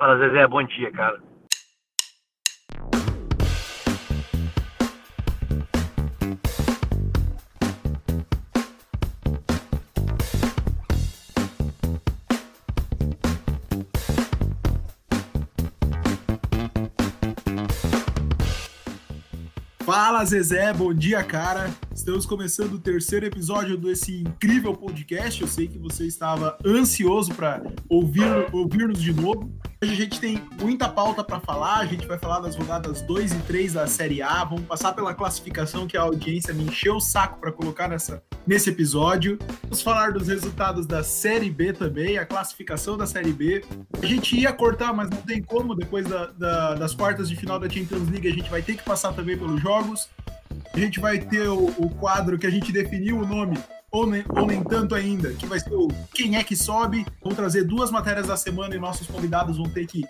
Fala, Zezé, bom dia, cara. Fala Zezé, bom dia, cara. Estamos começando o terceiro episódio desse incrível podcast. Eu sei que você estava ansioso para ouvir ouvir-nos de novo. Hoje a gente tem muita pauta para falar. A gente vai falar das rodadas 2 e 3 da Série A. Vamos passar pela classificação que a audiência me encheu o saco para colocar nessa, nesse episódio. Vamos falar dos resultados da Série B também, a classificação da Série B. A gente ia cortar, mas não tem como. Depois da, da, das quartas de final da Champions League, a gente vai ter que passar também pelos jogos. A gente vai ter o, o quadro que a gente definiu o nome, ou nem, ou nem tanto ainda, que vai ser o Quem é que sobe. Vamos trazer duas matérias da semana e nossos convidados vão ter que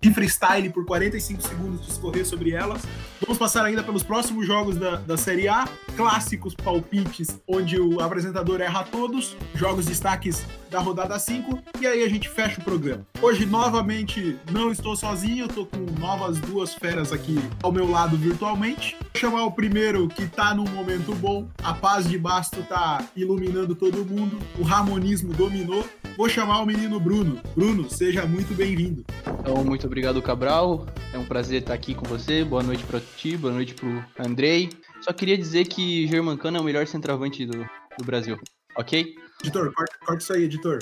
de freestyle por 45 segundos discorrer sobre elas. Vamos passar ainda pelos próximos jogos da, da Série A, clássicos palpites, onde o apresentador erra todos, jogos destaques da rodada 5, e aí a gente fecha o programa. Hoje, novamente, não estou sozinho, estou com novas duas feras aqui ao meu lado virtualmente. Vou chamar o primeiro que está num momento bom, a paz de Basto está iluminando todo mundo, o ramonismo dominou. Vou chamar o menino Bruno. Bruno, seja muito bem-vindo. Então, muito obrigado, Cabral. É um prazer estar aqui com você. Boa noite para ti, boa noite pro Andrei. Só queria dizer que Germancano é o melhor centroavante do, do Brasil, ok? Editor, corta, corta isso aí, editor.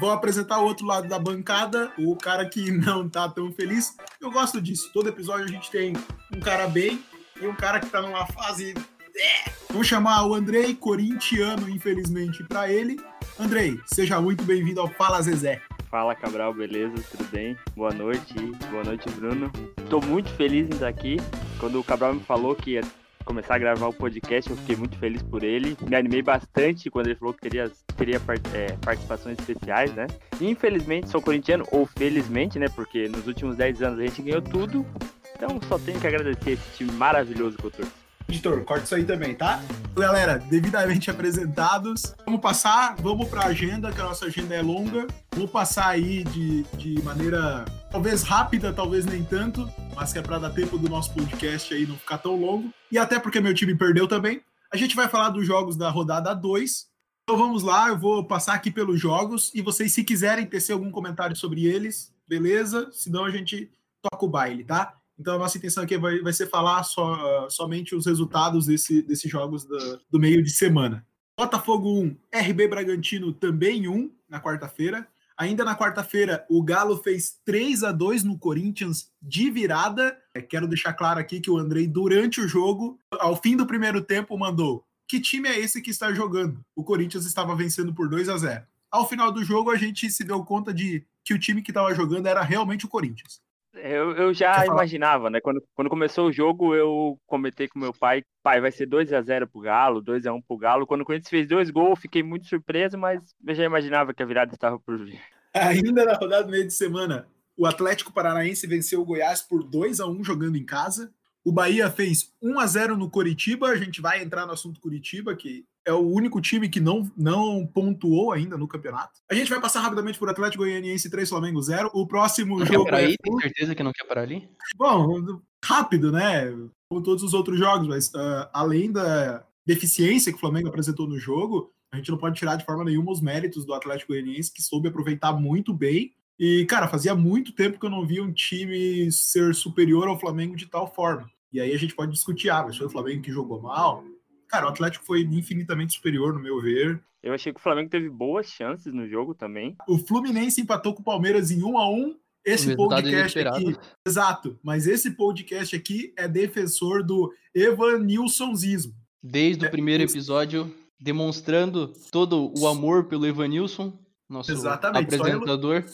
Vou apresentar o outro lado da bancada, o cara que não tá tão feliz. Eu gosto disso. Todo episódio a gente tem um cara bem e um cara que tá numa fase. É. Vou chamar o Andrei, corintiano, infelizmente, para ele. Andrei, seja muito bem-vindo ao Fala Zezé. Fala Cabral, beleza? Tudo bem? Boa noite, boa noite, Bruno. Estou muito feliz em estar aqui. Quando o Cabral me falou que ia começar a gravar o podcast, eu fiquei muito feliz por ele. Me animei bastante quando ele falou que teria, teria é, participações especiais, né? Infelizmente sou corintiano, ou felizmente, né? Porque nos últimos 10 anos a gente ganhou tudo. Então só tenho que agradecer esse time maravilhoso que eu torço. Editor, corta isso aí também, tá? Galera, devidamente apresentados, vamos passar, vamos para a agenda, que a nossa agenda é longa. Vou passar aí de, de maneira talvez rápida, talvez nem tanto, mas que é para dar tempo do nosso podcast aí não ficar tão longo. E até porque meu time perdeu também. A gente vai falar dos jogos da rodada 2. Então vamos lá, eu vou passar aqui pelos jogos e vocês, se quiserem tecer algum comentário sobre eles, beleza? Senão a gente toca o baile, tá? Então a nossa intenção aqui vai, vai ser falar só, somente os resultados desse, desses jogos do, do meio de semana. Botafogo 1, RB Bragantino também 1 na quarta-feira. Ainda na quarta-feira, o Galo fez 3 a 2 no Corinthians de virada. É, quero deixar claro aqui que o Andrei, durante o jogo, ao fim do primeiro tempo, mandou: Que time é esse que está jogando? O Corinthians estava vencendo por 2 a 0. Ao final do jogo, a gente se deu conta de que o time que estava jogando era realmente o Corinthians. Eu, eu já imaginava, né? Quando, quando começou o jogo, eu comentei com meu pai, pai, vai ser 2 a 0 pro Galo, 2 a 1 pro Galo. Quando o Corinthians fez dois gols, fiquei muito surpreso, mas eu já imaginava que a virada estava por vir. Ainda na rodada do meio de semana, o Atlético Paranaense venceu o Goiás por 2 a 1 jogando em casa. O Bahia fez 1 a 0 no Coritiba. A gente vai entrar no assunto Curitiba, que é o único time que não, não pontuou ainda no campeonato. A gente vai passar rapidamente por Atlético Goianiense 3, Flamengo 0. O próximo não jogo. Quer aí? É... Tem certeza que não quer parar ali? Bom, rápido, né? Como todos os outros jogos, mas uh, além da deficiência que o Flamengo apresentou no jogo, a gente não pode tirar de forma nenhuma os méritos do Atlético Goianiense, que soube aproveitar muito bem. E, cara, fazia muito tempo que eu não via um time ser superior ao Flamengo de tal forma. E aí a gente pode discutir, ah, mas foi o Flamengo que jogou mal? Cara, o Atlético foi infinitamente superior, no meu ver. Eu achei que o Flamengo teve boas chances no jogo também. O Fluminense empatou com o Palmeiras em 1 a 1 esse podcast aqui. Exato, mas esse podcast aqui é defensor do Evanilsonzismo. Desde é, o primeiro episódio, demonstrando todo o amor pelo Evanilson, nosso Exatamente, apresentador.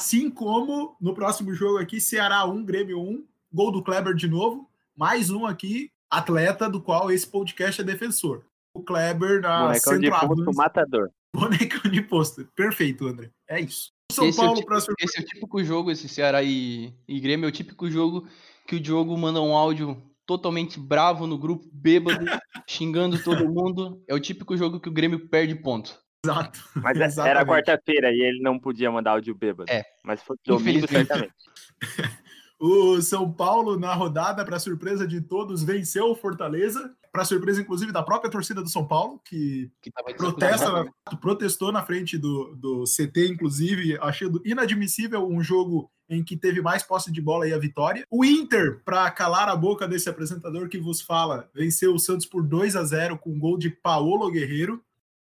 Assim como no próximo jogo aqui, Ceará 1, Grêmio 1, gol do Kleber de novo. Mais um aqui, atleta do qual esse podcast é defensor. O Kleber na Bonecão de posto matador. Bonecão de posto. Perfeito, André. É isso. São esse Paulo, é o, tipo, esse é o típico jogo, esse Ceará e, e Grêmio, é o típico jogo que o Diogo manda um áudio totalmente bravo no grupo, bêbado, xingando todo mundo. É o típico jogo que o Grêmio perde ponto. Exato. Mas era Exatamente. quarta-feira e ele não podia mandar áudio bêbado. É. Mas foi domingo, certamente. O São Paulo, na rodada, para surpresa de todos, venceu o Fortaleza. Para surpresa, inclusive, da própria torcida do São Paulo, que Que protesta, na- protestou na frente do, do CT, inclusive, achando inadmissível um jogo em que teve mais posse de bola e a vitória. O Inter, para calar a boca desse apresentador que vos fala, venceu o Santos por 2 a 0 com um gol de Paolo Guerreiro.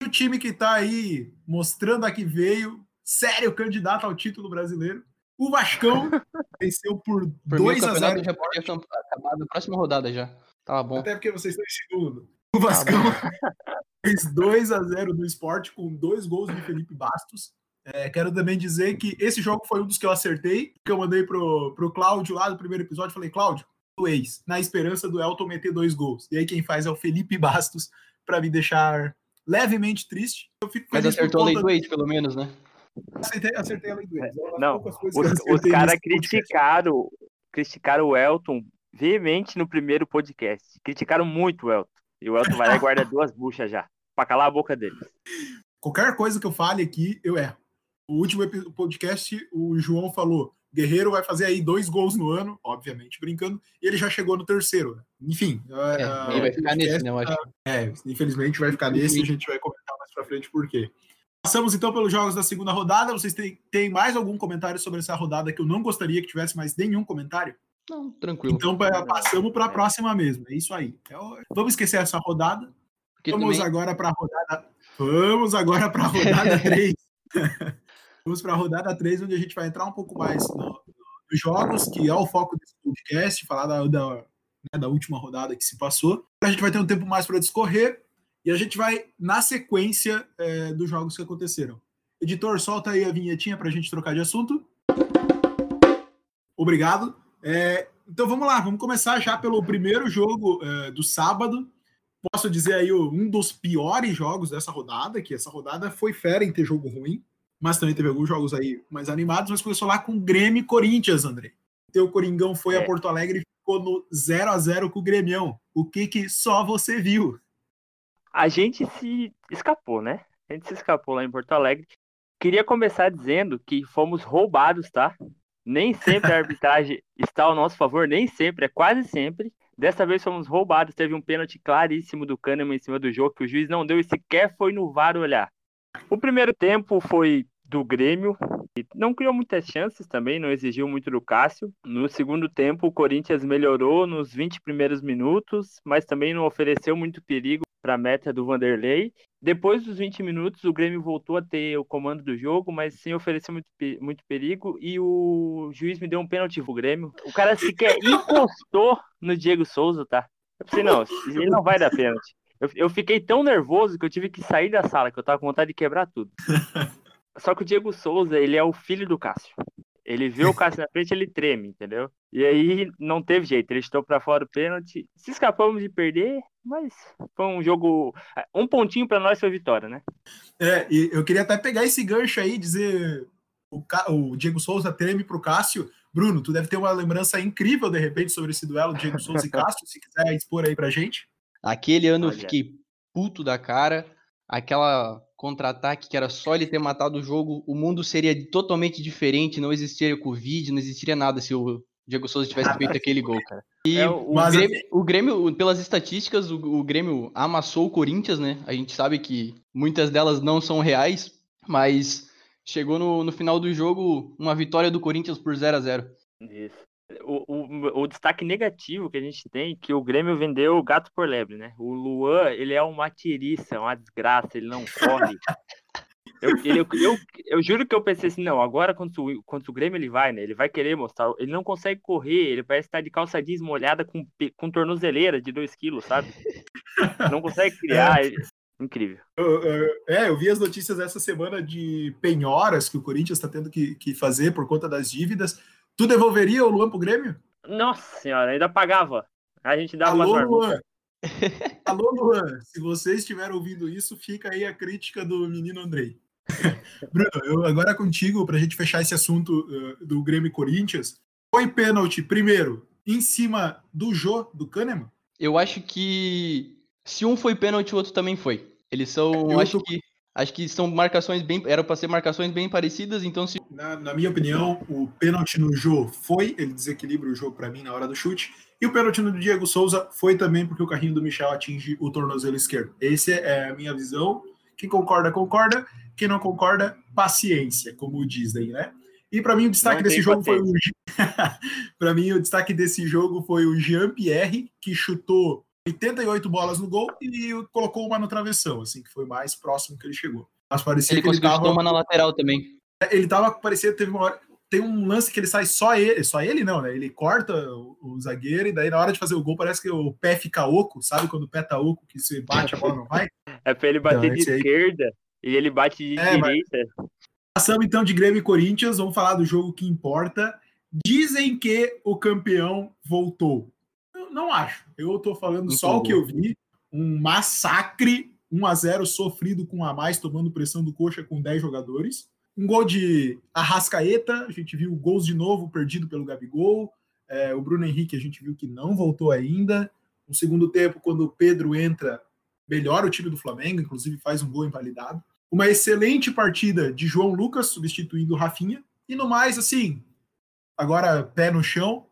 E o time que está aí mostrando a que veio, sério candidato ao título brasileiro. O Vascão venceu por Por mim, o 2 a campeonato 0 já podia acabar na próxima rodada já. Tava bom. até porque vocês estão em segundo. O Vascão fez 2 a 0 no esporte com dois gols de Felipe Bastos. É, quero também dizer que esse jogo foi um dos que eu acertei, que eu mandei pro, pro Cláudio lá do primeiro episódio. Falei, Cláudio, do ex, na esperança do Elton meter dois gols. E aí quem faz é o Felipe Bastos, para me deixar levemente triste. Eu fico Mas acertou a lei do pelo menos, né? Acertei, acertei a lei do Não, Os, os caras criticaram, criticaram o Elton veemente no primeiro podcast. Criticaram muito o Elton. E o Elton vai lá e guarda duas buchas já. Pra calar a boca deles. Qualquer coisa que eu fale aqui, eu erro. O último podcast, o João falou: Guerreiro vai fazer aí dois gols no ano, obviamente, brincando, e ele já chegou no terceiro. né? Enfim. É, a- ele vai ficar nesse, né, eu acho. É, infelizmente vai ficar nesse e a gente vai comentar mais pra frente por quê. Passamos então pelos jogos da segunda rodada. Vocês têm, têm mais algum comentário sobre essa rodada que eu não gostaria que tivesse mais nenhum comentário? Não, tranquilo. Então pa- passamos para a próxima mesmo. É isso aí. Então, vamos esquecer essa rodada. Porque Vamos também, agora para a rodada. Vamos agora para a rodada 3. Vamos para a rodada 3, onde a gente vai entrar um pouco mais no- nos jogos, que é o foco desse podcast, falar da, da, né, da última rodada que se passou. A gente vai ter um tempo mais para discorrer e a gente vai na sequência é, dos jogos que aconteceram. Editor, solta aí a vinhetinha para a gente trocar de assunto. Obrigado. É, então vamos lá, vamos começar já pelo primeiro jogo é, do sábado. Posso dizer aí um dos piores jogos dessa rodada, que essa rodada foi fera em ter jogo ruim, mas também teve alguns jogos aí mais animados, mas começou lá com Grêmio e Corinthians, André. Teu Coringão foi É. a Porto Alegre e ficou no 0 a 0 com o Grêmião. O que que só você viu? A gente se escapou, né? A gente se escapou lá em Porto Alegre. Queria começar dizendo que fomos roubados, tá? Nem sempre a arbitragem está ao nosso favor, nem sempre, é quase sempre. Dessa vez fomos roubados, teve um pênalti claríssimo do Kahneman em cima do jogo que o juiz não deu e sequer foi no VAR olhar. O primeiro tempo foi do Grêmio, e não criou muitas chances também, não exigiu muito do Cássio. No segundo tempo, o Corinthians melhorou nos 20 primeiros minutos, mas também não ofereceu muito perigo para a meta do Vanderlei. Depois dos 20 minutos, o Grêmio voltou a ter o comando do jogo, mas sem oferecer muito, muito perigo. E o juiz me deu um pênalti pro Grêmio. O cara sequer encostou no Diego Souza, tá? Eu pensei, não, ele não vai dar pênalti. Eu, eu fiquei tão nervoso que eu tive que sair da sala, que eu tava com vontade de quebrar tudo. Só que o Diego Souza, ele é o filho do Cássio. Ele vê o Cássio na frente, ele treme, entendeu? E aí não teve jeito, ele estou para fora o pênalti. Se escapamos de perder, mas foi um jogo. Um pontinho para nós foi vitória, né? É, e eu queria até pegar esse gancho aí, dizer o, Ca- o Diego Souza treme pro Cássio. Bruno, tu deve ter uma lembrança incrível, de repente, sobre esse duelo Diego Souza e Cássio, se quiser expor aí pra gente. Aquele ano eu Olha. fiquei puto da cara. Aquela contra-ataque que era só ele ter matado o jogo, o mundo seria totalmente diferente, não existiria Covid, não existiria nada se o Diego Souza tivesse feito aquele gol, cara. E É, o, Mas Grêmio, o Grêmio, pelas estatísticas, o, o Grêmio amassou o Corinthians, né? A gente sabe que muitas delas não são reais, mas chegou no, no final do jogo uma vitória do Corinthians por 0 a 0 Isso. O, o, o destaque negativo que a gente tem é que o Grêmio vendeu o gato por lebre, né? O Luan, ele é uma tiriça, uma desgraça, ele não corre. Eu, ele- eu, eu, eu juro que eu pensei assim, não, agora contra o, contra o Grêmio ele vai, né? Ele vai querer mostrar. Ele não consegue correr, ele parece estar de calça jeans molhada com, com tornozeleira de 2 quilos, sabe? Não consegue criar. ele- Incrível. É, eu vi as notícias essa semana de penhoras que o Corinthians está tendo que, que fazer por conta das dívidas. Tu devolveria o Luan pro Grêmio? Nossa senhora, ainda pagava. A gente dava Alô, marmitas. Luan! Alô, Luan! Se vocês estiverem ouvindo isso, fica aí a crítica do menino Andrei. Bruno, eu agora contigo, para a gente fechar esse assunto uh, do Grêmio e Corinthians. Foi pênalti, primeiro, em cima do Jô, do Kahneman? Eu acho que se um foi pênalti, o outro também foi. Eles são, Eu acho tô- que Acho que são marcações bem. Eram para ser marcações bem parecidas, então se. Na, na, minha opinião, o pênalti no Jô foi, ele desequilibra o jogo para mim na hora do chute. E o pênalti no Diego Souza foi também porque o carrinho do Michel atinge o tornozelo esquerdo. Essa é a minha visão. Quem concorda, concorda. Quem não concorda, paciência, como dizem, né? E para mim o destaque não desse jogo paciência. foi o para mim o destaque desse jogo foi o Jean Pierre que chutou 88 bolas no gol e colocou uma no travessão, assim, que foi mais próximo que ele chegou. Mas parecia ele que conseguiu ele tava... uma na lateral também. Ele tava, parecia, teve uma hora, tem um lance que ele sai só ele, só ele não, né? Ele corta o, o, zagueiro e daí na hora de fazer o gol parece que o pé fica oco, sabe quando o pé tá oco que você bate a bola não vai? É pra ele bater então, de esquerda e ele bate de é, direita. Mas... Passamos então de Grêmio e Corinthians, vamos falar do jogo que importa. Dizem que o campeão voltou não acho. Eu tô falando só o que eu vi. Um massacre 1 a 0 sofrido com a mais, tomando pressão do Coxa com 10 jogadores. Um gol de Arrascaeta, a gente viu gols de novo perdido pelo Gabigol. É, o Bruno Henrique a gente viu que não voltou ainda. No segundo tempo, quando o Pedro entra, melhora o time do Flamengo, inclusive faz um gol invalidado. Uma excelente partida de João Lucas, substituindo o Rafinha. E no mais, assim, agora pé no chão,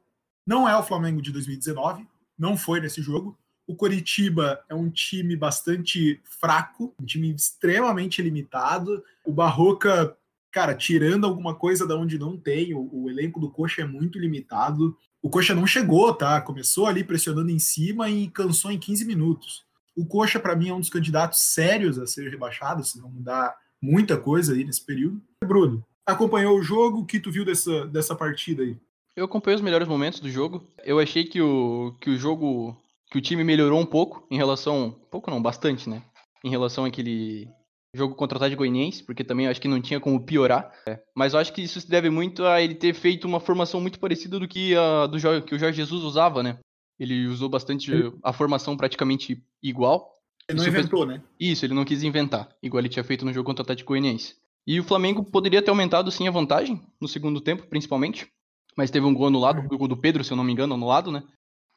não é o Flamengo de 2019, não foi nesse jogo. O Coritiba é um time bastante fraco, um time extremamente limitado. O Barroca, cara, tirando alguma coisa da onde não tem, o, o, elenco do Coxa é muito limitado. O Coxa não chegou, tá? Começou ali pressionando em cima e cansou em 15 minutos. O Coxa, para mim, é um dos candidatos sérios a ser rebaixado, se não mudar muita coisa aí nesse período. Bruno, acompanhou o jogo? O que tu viu dessa, dessa partida aí? Eu acompanhei os melhores momentos do jogo. Eu achei que o, que o jogo, que o time melhorou um pouco em relação, pouco não, bastante, né? Em relação àquele jogo contra o Atlético Goianiense, porque também acho que não tinha como piorar. É. Mas eu acho que isso se deve muito a ele ter feito uma formação muito parecida do que a do que o Jorge Jesus usava, né? Ele usou bastante a formação praticamente igual. Ele não isso inventou, fez... né? Isso, ele não quis inventar, igual ele tinha feito no jogo contra o Atlético Goianiense. E o Flamengo poderia ter aumentado sim a vantagem no segundo tempo, principalmente mas teve um gol anulado, o gol do Pedro, se eu não me engano, anulado, né?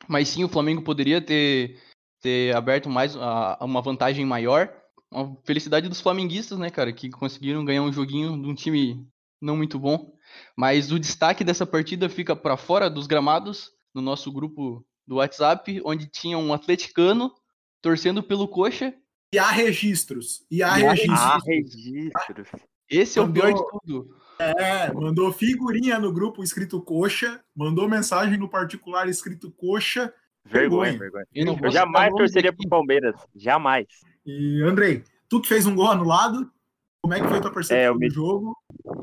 Mas sim, o Flamengo poderia ter, ter aberto mais a, uma vantagem maior. Uma felicidade dos flamenguistas, né, cara, que conseguiram ganhar um joguinho de um time não muito bom. Mas o destaque dessa partida fica para fora dos gramados, no nosso grupo do WhatsApp, onde tinha um atleticano torcendo pelo Coxa. E há registros. E há, e registros. Há registros. Esse é o pior de tudo. É, mandou figurinha no grupo escrito coxa, mandou mensagem no particular escrito coxa. Vergonha, vergonha. Eu, eu jamais torceria pro Palmeiras, jamais. E Andrei, tu que fez um gol anulado, como é que foi tua percepção é, do jogo?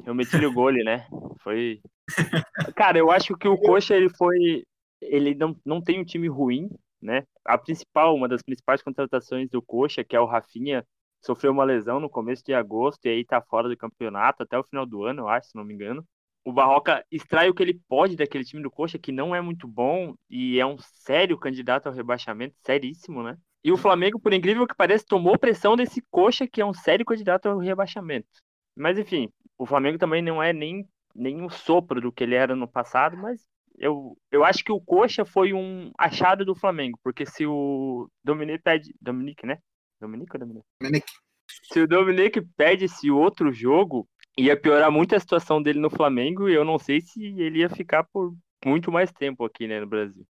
Eu meti o gol, né? Foi. Cara, eu acho que o Coxa ele foi, ele não, não tem um time ruim, né? A principal, uma das principais contratações do Coxa, que é o Rafinha, sofreu uma lesão no começo de agosto e aí tá fora do campeonato até o final do ano, eu acho, se não me engano. O Barroca extrai o que ele pode daquele time do Coxa, que não é muito bom e é um sério candidato ao rebaixamento, seríssimo, né? E o Flamengo, por incrível que pareça, tomou pressão desse Coxa, que é um sério candidato ao rebaixamento. Mas enfim, o Flamengo também não é nem, nem um sopro do que ele era no passado, mas eu, eu acho que o Coxa foi um achado do Flamengo, porque se o Dominique pede. Dominique, né? Dominique ou Dominique? Dominique. Se o Dominique perde esse outro jogo, ia piorar muito a situação dele no Flamengo e eu não sei se ele ia ficar por muito mais tempo aqui né, no Brasil.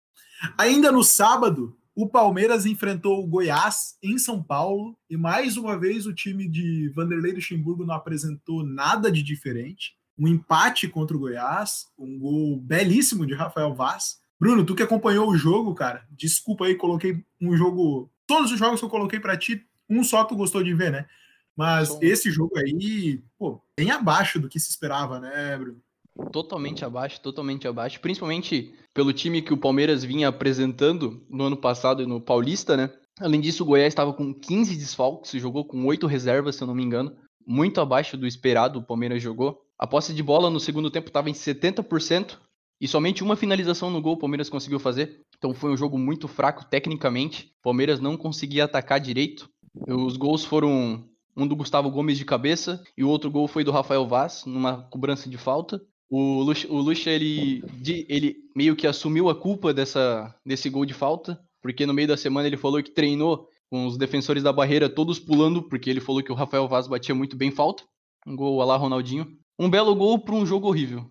Ainda no sábado, o Palmeiras enfrentou o Goiás em São Paulo e mais uma vez o time de Vanderlei Luxemburgo não apresentou nada de diferente. Um empate contra o Goiás, um gol belíssimo de Rafael Vaz. Bruno, tu que acompanhou o jogo, cara, desculpa aí, coloquei um jogo todos os jogos que eu coloquei para ti, um só tu gostou de ver, né? Mas esse jogo aí, pô, bem abaixo do que se esperava, né, Bruno? Totalmente abaixo, totalmente abaixo. Principalmente pelo time que o Palmeiras vinha apresentando no ano passado no Paulista, né? Além disso, o Goiás estava com 15 desfalques, jogou com 8 reservas, se eu não me engano. Muito abaixo do esperado, o Palmeiras jogou. A posse de bola no segundo tempo estava em 70%, e somente uma finalização no gol o Palmeiras conseguiu fazer. Então foi um jogo muito fraco tecnicamente. O Palmeiras não conseguia atacar direito. Os gols foram um do Gustavo Gomes de cabeça e o outro gol foi do Rafael Vaz, numa cobrança de falta. O Lucha, o Lucha ele, ele meio que assumiu a culpa dessa, desse gol de falta, porque no meio da semana ele falou que treinou com os defensores da barreira todos pulando, porque ele falou que o Rafael Vaz batia muito bem falta. Um gol lá Ronaldinho. Um belo gol para um jogo horrível.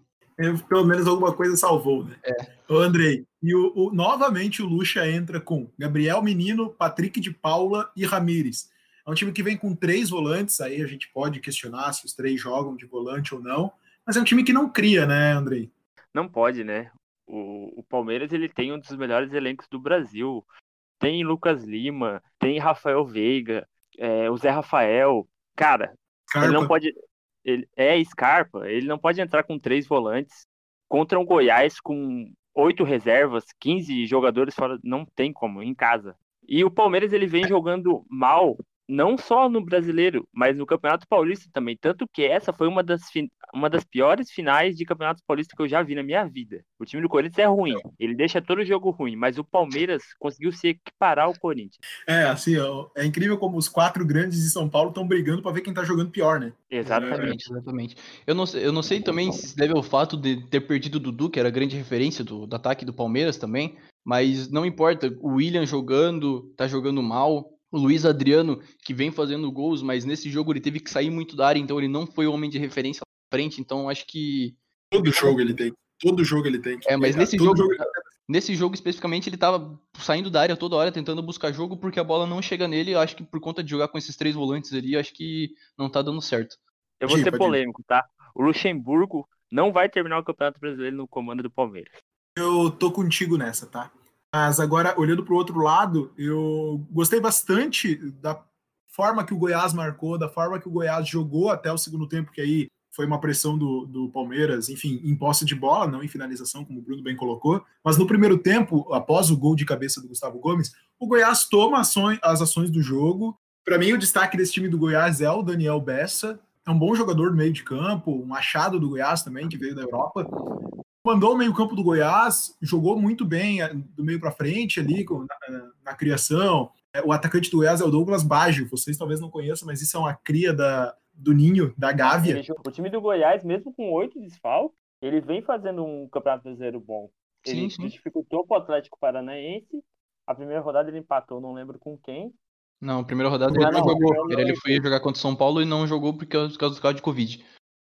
Pelo menos alguma coisa salvou, né? É. Ô, Andrei, e o, o- novamente o Lucha entra com Gabriel Menino, Patrick de Paula e Ramires. É um time que vem com três volantes, aí a gente pode questionar se os três jogam de volante ou não, mas é um time que não cria, né, Andrei? Não pode, né? O, o Palmeiras ele tem um dos melhores elencos do Brasil. Tem Lucas Lima, tem Rafael Veiga, é, o Zé Rafael. Cara, ele não Carpa. pode. Ele é Scarpa, ele não pode entrar com três volantes contra um Goiás com oito reservas, 15 jogadores fora. Não tem como, em casa. E o Palmeiras ele vem jogando mal, não só no brasileiro, mas no Campeonato Paulista também. Tanto que essa foi uma das, uma das piores finais de Campeonato Paulista que eu já vi na minha vida. O time do Corinthians é ruim, ele deixa todo o jogo ruim, mas o Palmeiras conseguiu se equiparar ao Corinthians. É, assim, ó, é incrível como os quatro grandes de São Paulo estão brigando para ver quem tá jogando pior, né? Exatamente. Exatamente, exatamente. Eu não, sei, eu não sei também se se deve ao fato de ter perdido o Dudu, que era a grande referência do, do ataque do Palmeiras também, mas não importa. O William jogando, tá jogando mal. O Luiz Adriano, que vem fazendo gols, mas nesse jogo ele teve que sair muito da área, então ele não foi o homem de referência à frente, então acho que Todo jogo ele tem. Todo jogo ele tem. É, mas nesse jogo- ele- Nesse jogo especificamente, ele tava saindo da área toda hora, tentando buscar jogo, porque a bola não chega nele. Eu acho que por conta de jogar com esses três volantes ali, eu acho que não tá dando certo. Eu vou ser polêmico, tá? O Luxemburgo não vai terminar o Campeonato Brasileiro no comando do Palmeiras. Eu tô contigo nessa, tá? Mas agora, olhando para o outro lado, eu gostei bastante da forma que o Goiás marcou, da forma que o Goiás jogou até o segundo tempo, que aí foi uma pressão do, do Palmeiras, enfim, em posse de bola, não em finalização, como o Bruno bem colocou. Mas no primeiro tempo, após o gol de cabeça do Gustavo Gomes, o Goiás toma ações- as ações do jogo. Para mim, o destaque desse time do Goiás é o Daniel Bessa. É um bom jogador do meio de campo, um achado do Goiás também, que veio da Europa mandou o meio-campo do Goiás, jogou muito bem eh, do meio para frente ali com- na, na criação. Eh, O atacante do Goiás é o Douglas Baggio, vocês talvez não conheçam, mas isso é uma cria da, do Ninho, da Gávea. O time do Goiás, mesmo com oito desfalques, ele vem fazendo um Campeonato Brasileiro bom. Ele Sim, sim. dificultou pro Atlético Paranaense. A primeira rodada ele empatou, não lembro com quem. Não, primeira rodada ele não não, jogou. não, Ele, foi jogar contra o São Paulo e não jogou porque, por causa do caso de Covid.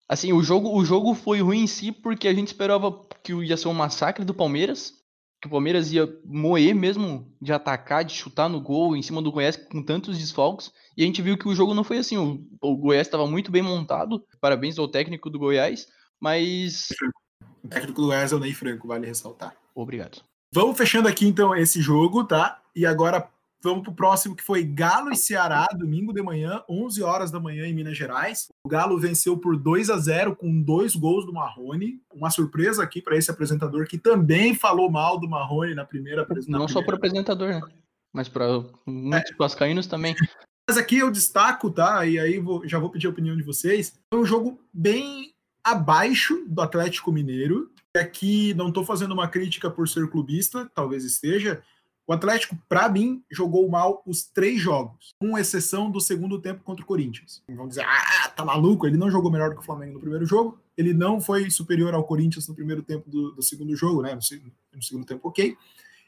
Assim, o jogo, o jogo foi ruim em si porque a gente esperava que ia ser um massacre do Palmeiras. Que o Palmeiras ia moer mesmo de atacar, de chutar no gol em cima do Goiás com tantos desfalques. E a gente viu que o jogo não foi assim. O, o Goiás estava muito bem montado. Parabéns ao técnico do Goiás. Mas. O técnico do Goiás é o Ney Franco, vale ressaltar. Obrigado. Vamos fechando aqui então esse jogo, tá? E agora vamos pro próximo que foi Galo e Ceará, domingo de manhã, 11 horas da manhã em Minas Gerais. O Galo venceu por 2 a 0 com dois gols do Marrone. Uma surpresa aqui para esse apresentador que também falou mal do Marrone na primeira apresentação. Não só para o apresentador, né? Mas para muitos vascaínos também. Mas aqui eu destaco, tá? E aí vou- já vou pedir a opinião de vocês. Foi um jogo bem abaixo do Atlético Mineiro. E aqui não estou fazendo uma crítica por ser clubista, talvez esteja. O Atlético, para mim, jogou mal os três jogos, com exceção do segundo tempo contra o Corinthians. Vão dizer, ah, tá maluco? Ele não jogou melhor que o Flamengo no primeiro jogo, ele não foi superior ao Corinthians no primeiro tempo do, do segundo jogo, né? No, no segundo tempo, ok.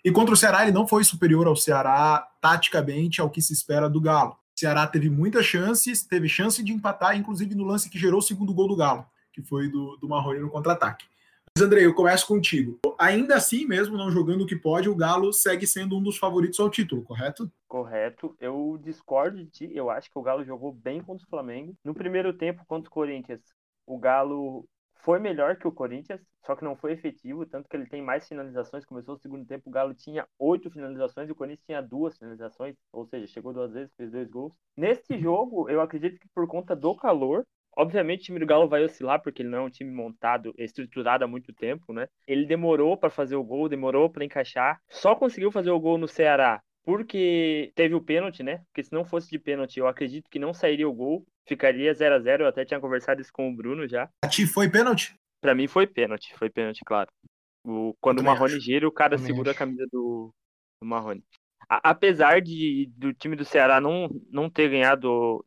E contra o Ceará, ele não foi superior ao Ceará taticamente ao que se espera do Galo. O Ceará teve muitas chances, teve chance de empatar, inclusive no lance que gerou o segundo gol do Galo, que foi do, do no contra-ataque. Mas, Andrei, eu começo contigo. Ainda assim, mesmo não jogando o que pode, o Galo segue sendo um dos favoritos ao título, correto? Correto. Eu discordo de ti. Eu acho que o Galo jogou bem contra o Flamengo. No primeiro tempo contra o Corinthians, o Galo foi melhor que o Corinthians, só que não foi efetivo, tanto que ele tem mais finalizações. Começou o segundo tempo, o Galo tinha oito finalizações e o Corinthians tinha duas finalizações, ou seja, chegou duas vezes, fez dois gols. Nesse jogo, eu acredito que por conta do calor, obviamente o time do Galo vai oscilar, porque ele não é um time montado, estruturado há muito tempo, né? Ele demorou para fazer o gol, demorou para encaixar, só conseguiu fazer o gol no Ceará porque teve o pênalti, né? Porque se não fosse de pênalti, eu acredito que não sairia o gol, ficaria 0 a 0 Eu até tinha conversado isso com o Bruno já. A ti foi pênalti? Pra mim foi pênalti, foi pênalti, claro. O, quando o Marrone gira, o cara segura a camisa do, do Marrone. A- apesar de do time do Ceará não, não ter ganhado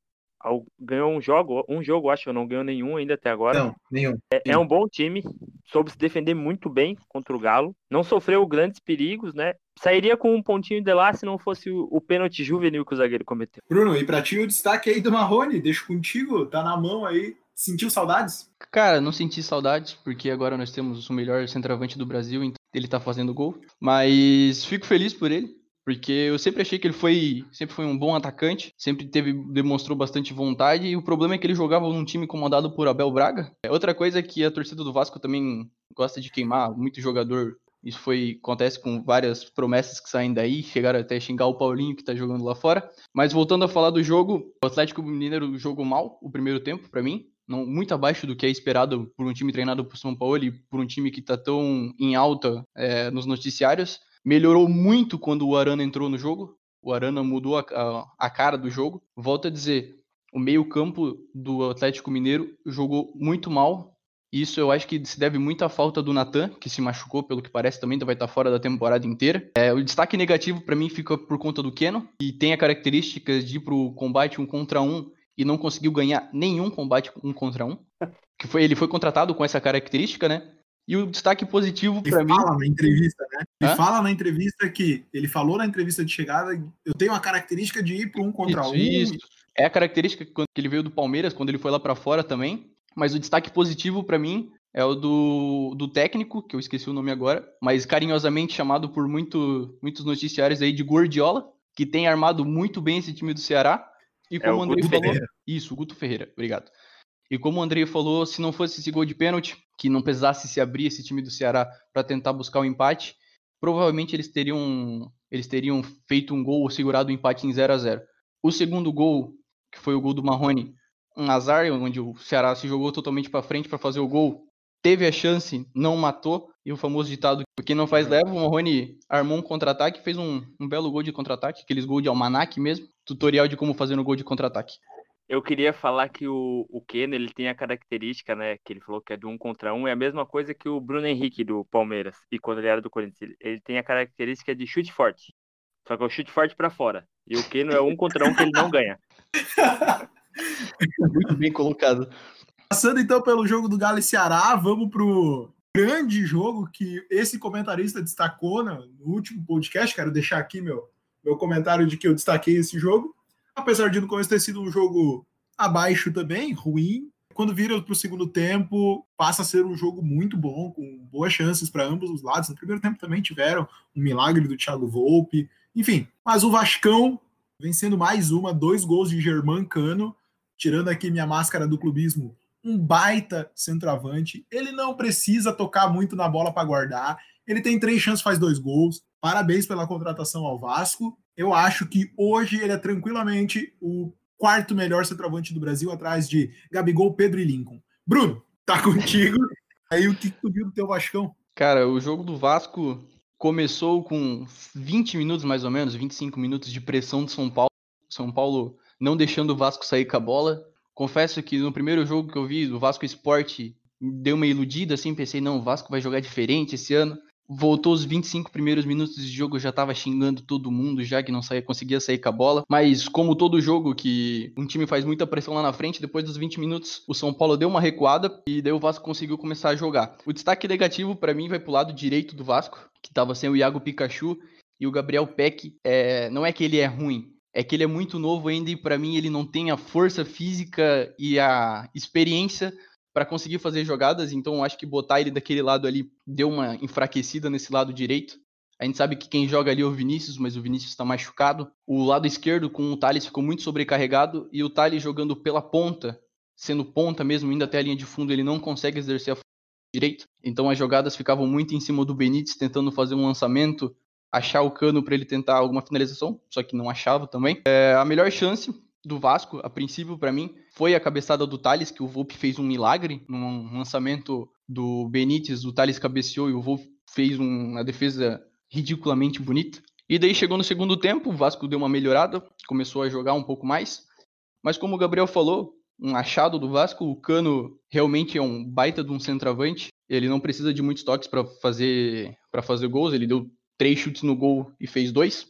ganhou um jogo, um jogo, acho, não ganhou nenhum ainda até agora. Não, nenhum. É, é, um bom time, soube se defender muito bem contra o Galo, não sofreu grandes perigos, né? Sairia com um pontinho de lá se não fosse o, o pênalti juvenil que o zagueiro cometeu. Bruno, e pra ti o destaque aí do Marrone, deixo contigo, tá na mão aí. Sentiu saudades? Cara, não senti saudades, porque agora nós temos o melhor centroavante do Brasil, então ele tá fazendo gol. Mas fico feliz por ele, porque eu sempre achei que ele foi sempre foi um bom atacante, sempre teve demonstrou bastante vontade e o problema é que ele jogava num time comandado por Abel Braga. É outra coisa que a torcida do Vasco também gosta de queimar muito jogador. Isso foi acontece com várias promessas que saem daí, chegaram até xingar o Paulinho que tá jogando lá fora. Mas voltando a falar do jogo, o Atlético Mineiro jogou mal o primeiro tempo para mim, não, muito abaixo do que é esperado por um time treinado por São Paulo e por um time que está tão em alta é, nos noticiários. Melhorou muito quando o Arana entrou no jogo. O Arana mudou a, a, a cara do jogo. Volto a dizer, o meio-campo do Atlético Mineiro jogou muito mal. Isso eu acho que se deve muito à falta do Natan, que se machucou, pelo que parece, também vai estar fora da temporada inteira. É, o destaque negativo para mim fica por conta do Keno, que tem a característica de ir para o combate um contra um e não conseguiu ganhar nenhum combate um contra um. Que foi, ele foi contratado com essa característica, né? E o destaque positivo para mim. Ele fala na entrevista, né? Ele Hã? fala na entrevista que ele falou na entrevista de chegada: eu tenho a característica de ir para um contra isso, um. Isso. É a característica que ele veio do Palmeiras, quando ele foi lá para fora também. Mas o destaque positivo para mim é o do, do técnico, que eu esqueci o nome agora, mas carinhosamente chamado por muito, muitos noticiários aí de Gordiola, que tem armado muito bem esse time do Ceará. E é como é o André falou. Ferreira. Isso, Guto Ferreira, obrigado. E como o André falou, se não fosse esse gol de pênalti, que não precisasse se abrir esse time do Ceará para tentar buscar o um empate, provavelmente eles teriam, eles teriam feito um gol ou segurado o um empate em 0 a 0 O segundo gol, que foi o gol do Marrone, um azar, onde o Ceará se jogou totalmente para frente para fazer o gol, teve a chance, não matou, e o famoso ditado, quem não faz leva, o Marrone armou um contra-ataque, fez um, um belo gol de contra-ataque, aqueles gols de almanac mesmo, tutorial de como fazer um gol de contra-ataque. Eu queria falar que o, o Keno, ele tem a característica, né, que ele falou que é do um contra um, é a mesma coisa que o Bruno Henrique do Palmeiras, e quando ele era do Corinthians, ele tem a característica de chute forte, só que é o chute forte para fora, e o Keno é um contra um que ele não ganha. Muito bem colocado. Passando então pelo jogo do Galo e Ceará, vamos pro grande jogo que esse comentarista destacou no último podcast, quero deixar aqui meu meu comentário de que eu destaquei esse jogo. Apesar de no começo ter sido um jogo abaixo também, ruim, quando vira para o segundo tempo, passa a ser um jogo muito bom, com boas chances para ambos os lados. No primeiro tempo também tiveram um milagre do Thiago Volpe, enfim. Mas o Vascão vencendo mais uma, dois gols de Germán Cano, tirando aqui minha máscara do clubismo, um baita centroavante. Ele não precisa tocar muito na bola para guardar. Ele tem três chances, faz dois gols. Parabéns pela contratação ao Vasco. Eu acho que hoje ele é tranquilamente o quarto melhor centroavante do Brasil, atrás de Gabigol, Pedro e Lincoln. Bruno, tá contigo. Aí o que tu viu do teu Vascão? Cara, o jogo do Vasco começou com 20 minutos mais ou menos, 25 minutos de pressão de São Paulo. São Paulo não deixando o Vasco sair com a bola. Confesso que no primeiro jogo que eu vi do Vasco Esporte, deu uma iludida assim, pensei, não, o Vasco vai jogar diferente esse ano voltou os 25 primeiros minutos de jogo, já tava xingando todo mundo, já que não saía, conseguia sair com a bola. Mas como todo jogo que um time faz muita pressão lá na frente, depois dos 20 minutos, o São Paulo deu uma recuada e daí o Vasco conseguiu começar a jogar. O destaque negativo para mim vai pro lado direito do Vasco, que tava sem o Iago Pikachu e o Gabriel Peck. É, não é que ele é ruim, é que ele é muito novo ainda e para mim ele não tem a força física e a experiência para conseguir fazer jogadas, então acho que botar ele daquele lado ali deu uma enfraquecida nesse lado direito. A gente sabe que quem joga ali é o Vinícius, mas o Vinícius está machucado. O lado esquerdo com o Thales ficou muito sobrecarregado e o Thales jogando pela ponta, sendo ponta mesmo, indo até a linha de fundo, ele não consegue exercer a direito. Então as jogadas ficavam muito em cima do Benítez tentando fazer um lançamento, achar o cano para ele tentar alguma finalização, só que não achava também. É, a melhor chance do Vasco, a princípio, para mim, foi a cabeçada do Thales, que o Volpe fez um milagre num lançamento do Benítez, o Thales cabeceou e o Volpe fez uma defesa ridiculamente bonita. E daí chegou no segundo tempo, o Vasco deu uma melhorada, começou a jogar um pouco mais. Mas como o Gabriel falou, um achado do Vasco, o Cano realmente é um baita de um centroavante. Ele não precisa de muitos toques para fazer para fazer gols, ele deu três chutes no gol e fez dois.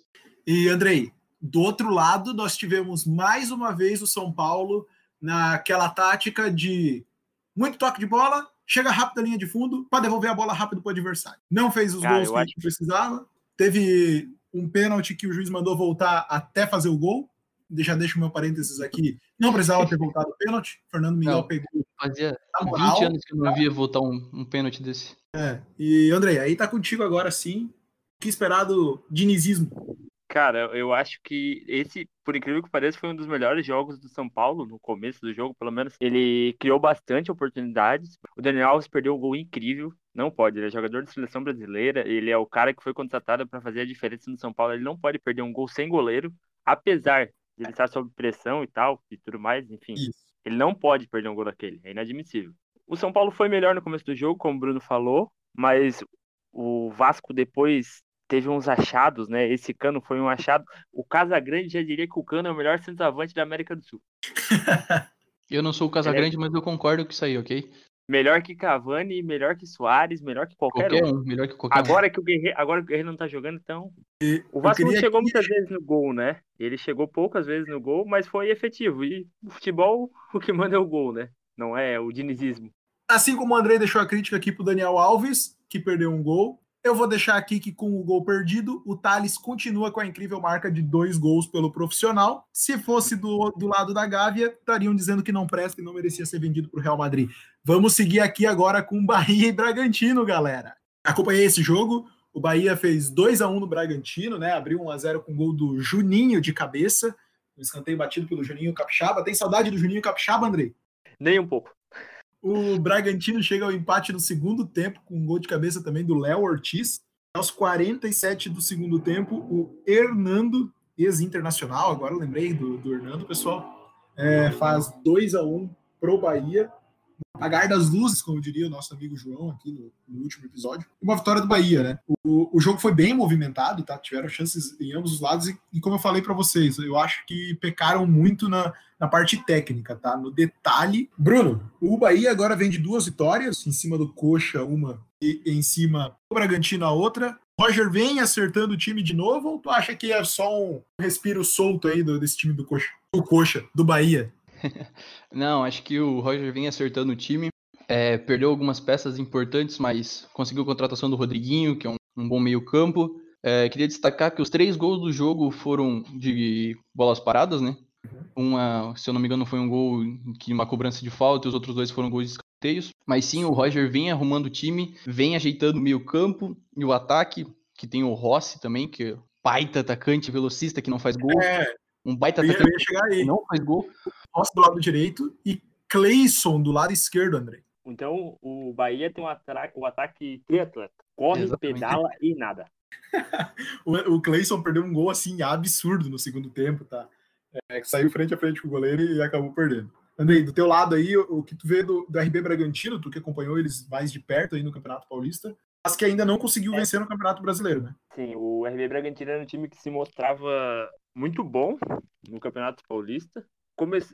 E Andrei, do outro lado, nós tivemos mais uma vez o São Paulo naquela tática de muito toque de bola, chega rápido da linha de fundo para devolver a bola rápido para o adversário. Não fez os Cara, gols que a gente precisava. Teve um pênalti que o juiz mandou voltar até fazer o gol. Já deixo meu parênteses aqui. Não precisava ter voltado o pênalti. Fernando Miguel não, pegou. Fazia moral, 20 anos que eu não via voltar um, um pênalti desse. É. E André, aí tá contigo agora sim. Que esperado dinizismo? Cara, eu acho que esse, por incrível que pareça, foi um dos melhores jogos do São Paulo no começo do jogo, pelo menos. Ele criou bastante oportunidades. O Daniel Alves perdeu um gol incrível. Não pode, ele é jogador de seleção brasileira, ele é o cara que foi contratado para fazer a diferença no São Paulo. Ele não pode perder um gol sem goleiro, apesar de ele estar sob pressão e tal, e tudo mais, enfim. Isso. Ele não pode perder um gol daquele, é inadmissível. O São Paulo foi melhor no começo do jogo, como o Bruno falou, mas o Vasco depois teve uns achados, né? Esse Cano foi um achado. O Casagrande já diria que o Cano é o melhor centroavante da América do Sul. eu não sou o Casagrande, é... mas eu concordo com isso aí, ok? Melhor que Cavani, melhor que Soares, melhor que qualquer, qualquer um. Melhor que qualquer agora um. que o Guerreiro, agora que o Guerreiro não tá jogando, então. E o Vasco não chegou que... muitas vezes no gol, né? Ele chegou poucas vezes no gol, mas foi efetivo. E o futebol, o que manda é o gol, né? Não é o dinizismo. Assim como o André deixou a crítica aqui pro Daniel Alves, que perdeu um gol, eu vou deixar aqui que com o gol perdido, o Thales continua com a incrível marca de dois gols pelo profissional. Se fosse do, do lado da Gávea, estariam dizendo que não presta e não merecia ser vendido para o Real Madrid. Vamos seguir aqui agora com Bahia e Bragantino, galera. Acompanhei esse jogo. O Bahia fez 2 a 1 no Bragantino, né? Abriu 1 a 0 com o gol do Juninho de cabeça. Um escanteio batido pelo Juninho Capixaba. Tem saudade do Juninho Capixaba, Andrei? Nem um pouco. O Bragantino chega ao empate no segundo tempo, com um gol de cabeça também do Léo Ortiz. Aos 47 do segundo tempo, o Hernando, ex-internacional, agora lembrei do, do Hernando, pessoal, é, faz 2 a 1 pro Bahia apagar das luzes, como diria o nosso amigo João aqui no, no último episódio. Uma vitória do Bahia, né? O, o, jogo foi bem movimentado, tá? Tiveram chances em ambos os lados e, e como eu falei para vocês, eu acho que pecaram muito na, na parte técnica, tá? No detalhe. Bruno, o Bahia agora vem de duas vitórias, em cima do Coxa, uma e em cima do Bragantino, a outra. Roger vem acertando o time de novo ou tu acha que é só um respiro solto aí do, desse time do Coxa? Do Coxa, do Bahia? Não, acho que o Roger vem acertando o time. É, perdeu algumas peças importantes, mas conseguiu a contratação do Rodriguinho, que é um, um bom meio-campo. É, queria destacar que os três gols do jogo foram de bolas paradas, né? Uma, se eu não me engano, foi um gol que uma cobrança de falta, e os outros dois foram gols de escanteios. Mas sim, o Roger vem arrumando o time, vem ajeitando o meio-campo e o ataque, que tem o Rossi também, que é baita atacante, velocista que não faz gol. É, um baita atacante que não faz gol. Rossi do lado direito e Cleison do lado esquerdo, André. Então o Bahia tem um ataque, o ataque triatleta. Corre, Exatamente. pedala e nada. o, o Cleison perdeu um gol assim absurdo no segundo tempo, tá? É, saiu frente a frente com o goleiro e acabou perdendo. Andrei, do teu lado aí, o, o que tu vê do, do RB Bragantino, tu que acompanhou eles mais de perto aí no Campeonato Paulista, mas que ainda não conseguiu é. vencer no Campeonato Brasileiro, né? Sim, o RB Bragantino era um time que se mostrava muito bom no Campeonato Paulista.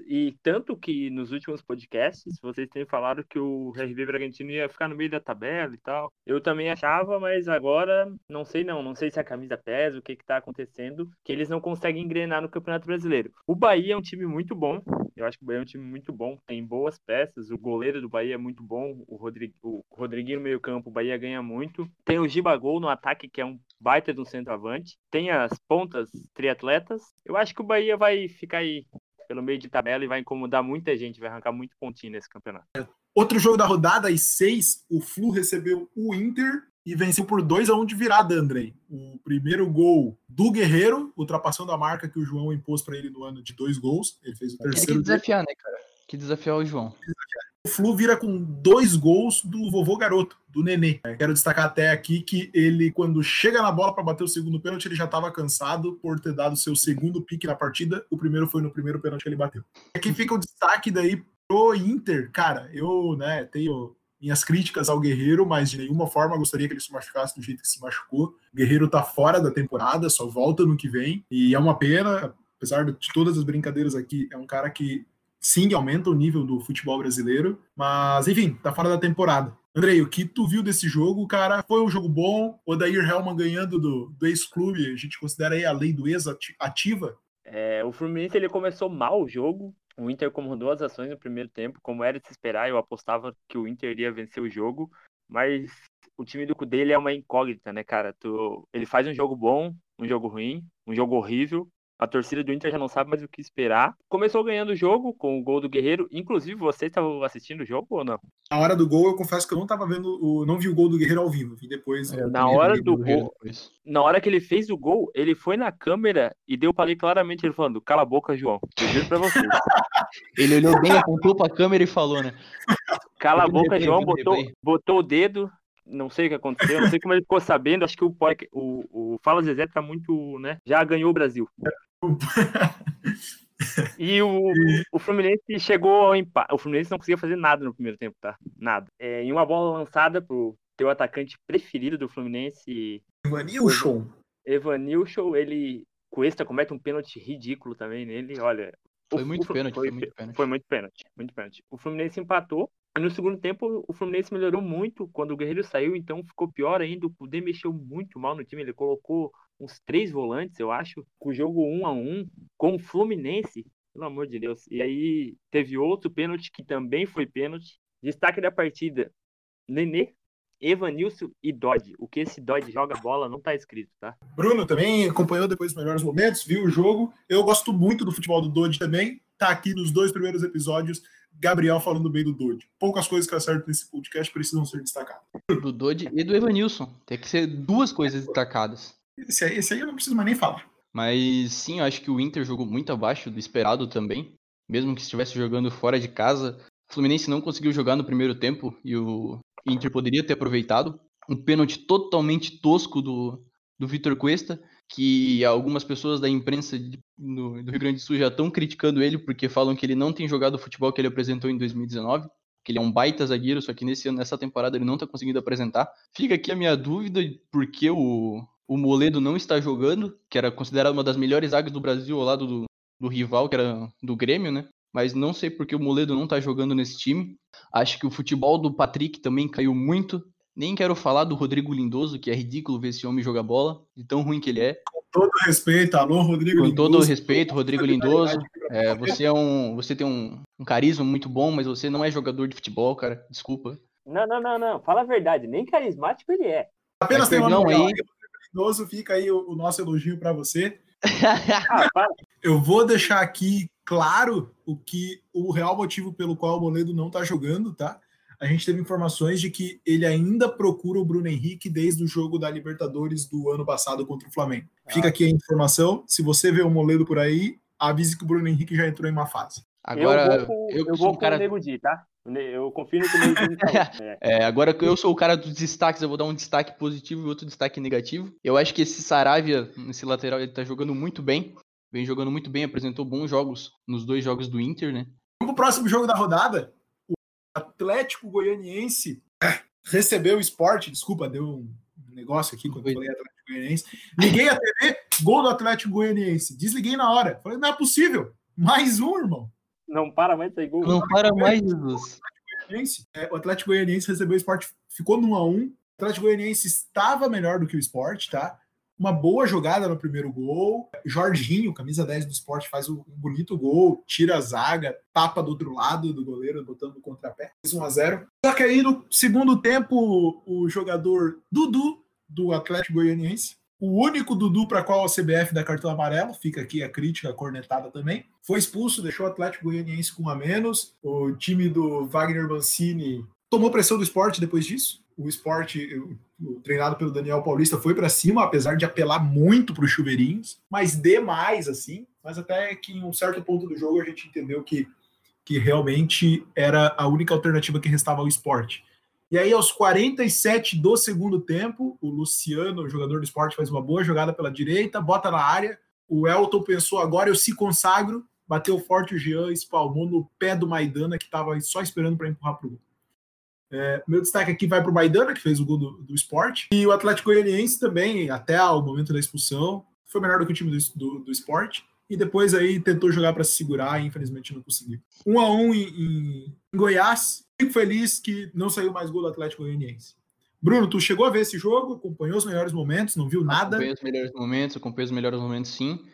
E tanto que nos últimos podcasts vocês têm falado que o RB Bragantino ia ficar no meio da tabela e tal. Eu também achava, mas agora não sei não. Não sei se a camisa pesa, o que que tá acontecendo, que eles não conseguem engrenar no Campeonato Brasileiro. O Bahia é um time muito bom. Eu acho que o Bahia é um time muito bom. Tem boas peças. O goleiro do Bahia é muito bom. O, Rodrigo, o Rodriguinho no meio campo, o Bahia ganha muito. Tem o Gibagol no ataque, que é um baita de um centroavante. Tem as pontas triatletas. Eu acho que o Bahia vai ficar aí pelo meio de tabela e vai incomodar muita gente, vai arrancar muito pontinho nesse campeonato. Outro jogo da rodada, às seis, o Flu recebeu o Inter e venceu por 2 a 1 um de virada, Andrei. O primeiro gol do Guerreiro, ultrapassando a marca que o João impôs para ele no ano de dois gols. Ele fez o terceiro. Tem que desafiar, né, cara? Que desafiar o João. O Flu vira com dois gols do vovô garoto, do Nenê. Quero destacar até aqui que ele, quando chega na bola para bater o segundo pênalti, ele já estava cansado por ter dado seu segundo pique na partida. O primeiro foi no primeiro pênalti que ele bateu. Aqui fica o destaque daí pro Inter. Cara, eu né, tenho minhas críticas ao Guerreiro, mas de nenhuma forma gostaria que ele se machucasse do jeito que se machucou. O Guerreiro tá fora da temporada, só volta no que vem. E é uma pena, apesar de todas as brincadeiras aqui, é um cara que sim aumenta o nível do futebol brasileiro, mas enfim, tá fora da temporada. Andrei, o que tu viu desse jogo, cara? Foi um jogo bom? O Dair Helman ganhando do, do ex-clube, a gente considera aí a lei do ex ativa? É, o Fluminense ele começou mal o jogo. O Inter comandou as ações no primeiro tempo, como era de se esperar. Eu apostava que o Inter iria vencer o jogo, mas o time do dele é uma incógnita, né, cara? Tu, ele faz um jogo bom, um jogo ruim, um jogo horrível, a torcida do Inter já não sabe mais o que esperar. Começou ganhando o jogo com o gol do Guerreiro. Inclusive, você estava assistindo o jogo ou não? Na hora do gol, eu confesso que eu não estava vendo, o, não vi o gol do Guerreiro ao vivo. Vi depois. É, na hora do, do gol, na hora que ele fez o gol, ele foi na câmera e deu para ler claramente ele falando: "Cala a boca, João". Eu juro para você. ele olhou bem, apontou para a câmera e falou, né? Cala a boca, João, botou, botou o dedo, não sei o que aconteceu, não sei como ele ficou sabendo. Acho que o, o, o Fala Zezé tá muito, né? Já ganhou o Brasil. E o, o Fluminense chegou ao empate. O Fluminense não conseguia fazer nada no primeiro tempo, tá? Nada. É, em uma bola lançada pro teu atacante preferido do Fluminense. Evanilson. Evanilson, ele. Cuesta comete um pênalti ridículo também nele. Olha. Foi muito o, pênalti, foi, foi muito pênalti. Foi muito pênalti, muito pênalti. O Fluminense empatou. No segundo tempo, o Fluminense melhorou muito quando o Guerreiro saiu, então ficou pior ainda. O Kudê mexeu muito mal no time. Ele colocou uns três volantes, eu acho, com o jogo um a um, com o Fluminense, pelo amor de Deus. E aí teve outro pênalti que também foi pênalti. Destaque da partida: Nenê, Evanilson e Dodge. O que esse Dodge joga bola não tá escrito, tá? Bruno também acompanhou depois os melhores momentos, viu o jogo. Eu gosto muito do futebol do Dodge também. Tá aqui nos dois primeiros episódios. Gabriel falando bem do Dodge. Poucas coisas que acertam nesse podcast precisam ser destacadas. Do Dodge e do Evanilson. Tem que ser duas coisas destacadas. Esse aí, esse aí eu não preciso mais nem falar. Mas sim, eu acho que o Inter jogou muito abaixo do esperado também. Mesmo que estivesse jogando fora de casa. O Fluminense não conseguiu jogar no primeiro tempo e o Inter poderia ter aproveitado. Um pênalti totalmente tosco do, do Vitor Cuesta, que algumas pessoas da imprensa do, Rio Grande do Sul já estão criticando ele porque falam que ele não tem jogado o futebol que ele apresentou em 2019 que ele é um baita zagueiro, só que nesse nessa temporada ele não está conseguindo apresentar. Fica aqui a minha dúvida porque o, o Moledo não está jogando, que era considerado uma das melhores zagas do Brasil ao lado do, do rival, que era do Grêmio, né? Mas não sei porque o Moledo não está jogando nesse time. Acho que o futebol do Patrick também caiu muito. Nem quero falar do Rodrigo Lindoso, que é ridículo ver esse homem jogar bola, de tão ruim que ele é. Com todo respeito, alô, Rodrigo Com Lindoso. todo respeito, Rodrigo Lindoso. É, você é um, você tem um, um, carisma muito bom, mas você não é jogador de futebol, cara. Desculpa. Não, não, não, não. Fala a verdade. Nem carismático ele é. Apenas tem uma não aí. Lindoso, fica aí o, o nosso elogio para você. ah, Eu vou deixar aqui claro o que o real motivo pelo qual o Moledo não tá jogando, tá? A gente teve informações de que ele ainda procura o Bruno Henrique desde o jogo da Libertadores do ano passado contra o Flamengo. Ah. Fica aqui a informação. Se você vê o Moledo por aí, avise que o Bruno Henrique já entrou em uma fase. Agora, eu vou com, eu, eu vou com cara... o Nego Di, tá? Eu confio no que o Nego Di é. é, agora que eu sou o cara dos destaques, eu vou dar um destaque positivo e outro destaque negativo. Eu acho que esse Saravia, esse lateral, ele tá jogando muito bem. Vem jogando muito bem, apresentou bons jogos nos dois jogos do Inter, né? Vamos pro próximo jogo da rodada. Atlético Goianiense recebeu o esporte, desculpa, deu um negócio aqui quando eu falei Atlético Goianiense. Liguei a TV, gol do Atlético Goianiense. Desliguei na hora. Falei, não é possível. Mais um, irmão. Não para mais sair gol. Não para mais, Jesus. É, o Atlético Goianiense recebeu o esporte, ficou no 1x1. O Atlético Goianiense estava melhor do que o esporte, tá? Uma boa jogada no primeiro gol. Jorginho, camisa 10 do esporte, faz um bonito gol, tira a zaga, tapa do outro lado do goleiro, botando o contrapé. 1 a 0 Só que aí no segundo tempo, o jogador Dudu, do Atlético Goianiense, o único Dudu para qual a CBF dá cartão amarelo, fica aqui a crítica, cornetada também, foi expulso, deixou o Atlético Goianiense com um a menos. O time do Wagner Mancini tomou pressão do esporte depois disso. O esporte, treinado pelo Daniel Paulista, foi para cima, apesar de apelar muito para os chuveirinhos, mas demais, assim. Mas até que em um certo ponto do jogo a gente entendeu que, que realmente era a única alternativa que restava ao esporte. E aí, aos 47 do segundo tempo, o Luciano, o jogador do esporte, faz uma boa jogada pela direita, bota na área. O Elton pensou, agora eu se consagro, bateu forte o Jean, espalmou no pé do Maidana, que estava só esperando para empurrar para o gol. É, meu destaque aqui vai para o Maidana, que fez o gol do, do esporte. E o Atlético Goianiense também, até o momento da expulsão, foi melhor do que o time do, do, do esporte. E depois aí tentou jogar para se segurar e infelizmente não conseguiu. Um a um em, em, em Goiás, Fico feliz que não saiu mais gol do Atlético Goianiense. Bruno, tu chegou a ver esse jogo, acompanhou os melhores momentos, não viu nada? Acompanhei os melhores momentos, acompanhei os melhores momentos, sim.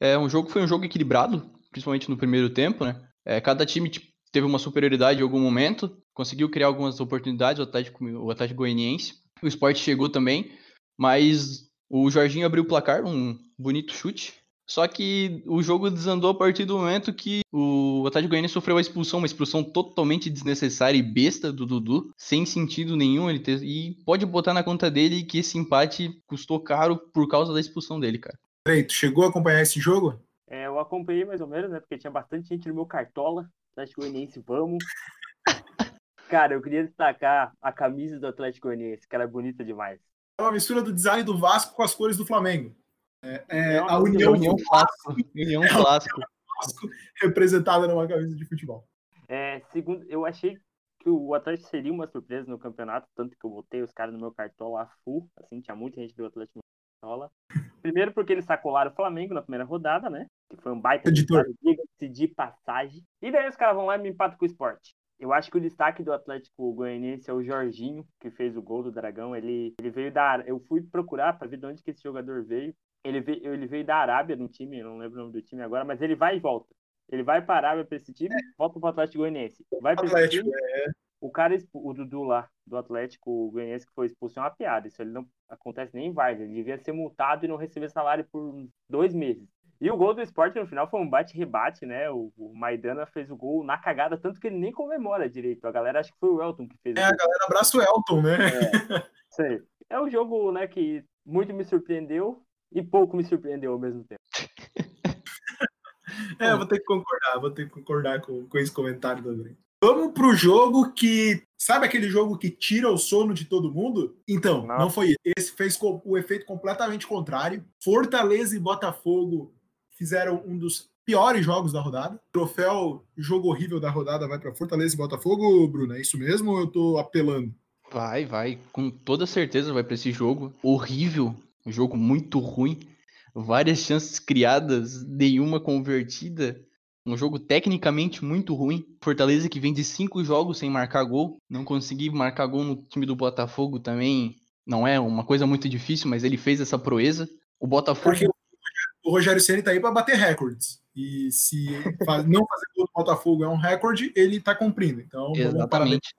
É um jogo foi um jogo equilibrado, principalmente no primeiro tempo, né? É, cada time tipo, teve uma superioridade em algum momento, conseguiu criar algumas oportunidades, o Atlético, o Atlético Goianiense. O esporte chegou também, mas o Jorginho abriu o placar, um bonito chute. Só que o jogo desandou a partir do momento que o Atlético Goianiense sofreu a expulsão, uma expulsão totalmente desnecessária e besta do Dudu, sem sentido nenhum. Ele ter... E pode botar na conta dele que esse empate custou caro por causa da expulsão dele, cara. Peraí, tu chegou a acompanhar esse jogo? É, eu acompanhei mais ou menos, né? Porque tinha bastante gente no meu cartola. Atlético Goianiense, vamos. Cara, eu queria destacar a camisa do Atlético Goianiense, que ela é bonita demais. É uma mistura do design do Vasco com as cores do Flamengo. É, é Não, a união União do Clássico. União É o- Clássico. Vasco representada numa camisa de futebol. É, segundo, eu achei que o Atlético seria uma surpresa no campeonato, tanto que eu botei os caras no meu cartola a full, assim, tinha muita gente do Atlético no cartola. Primeiro porque eles sacolaram o Flamengo na primeira rodada, né? Que foi um baita Editor. diga-se de passagem. E daí os caras vão lá e me empatam com o esporte. Eu acho que o destaque do Atlético Goianiense é o Jorginho, que fez o gol do Dragão. Ele, ele veio da. Eu fui procurar para ver de onde que esse jogador veio. Ele veio, ele veio da Arábia no time, eu não lembro o nome do time agora, mas ele vai e volta. Ele vai para a Arábia para esse time, volta para o Atlético Goianiense. Vai para Atlético, time, o cara, o Dudu lá, do Atlético Goianiense, que foi expulso, é uma piada. Isso ele não acontece nem em Várzea. Ele devia ser multado e não receber salário por dois meses. E o gol do esporte no final foi um bate-rebate, né? O, o Maidana fez o gol na cagada, tanto que ele nem comemora direito. A galera acha que foi o Elton que fez É, o a gol. galera abraça o Elton, né? Isso aí. É um jogo, né, que muito me surpreendeu e pouco me surpreendeu ao mesmo tempo. É, eu vou ter que concordar, vou ter que concordar com, com esse comentário também. Vamos pro jogo que. Sabe aquele jogo que tira o sono de todo mundo? Então, Não. não foi esse. Esse fez o efeito completamente contrário. Fortaleza e Botafogo fizeram um dos piores jogos da rodada. Troféu jogo horrível da rodada vai para Fortaleza e Botafogo, Bruno. É isso mesmo ou eu tô apelando? Vai, vai. Com toda certeza vai pra esse jogo. Horrível. Um jogo muito ruim. Várias chances criadas, nenhuma convertida. Um jogo tecnicamente muito ruim. Fortaleza que vem de cinco jogos sem marcar gol. Não conseguir marcar gol no time do Botafogo também não é uma coisa muito difícil, mas ele fez essa proeza. O Botafogo Porque o Rogério Ceni tá aí para bater recordes. E se fa- não fazer gol do Botafogo é um recorde, ele tá cumprindo. Então. Exatamente.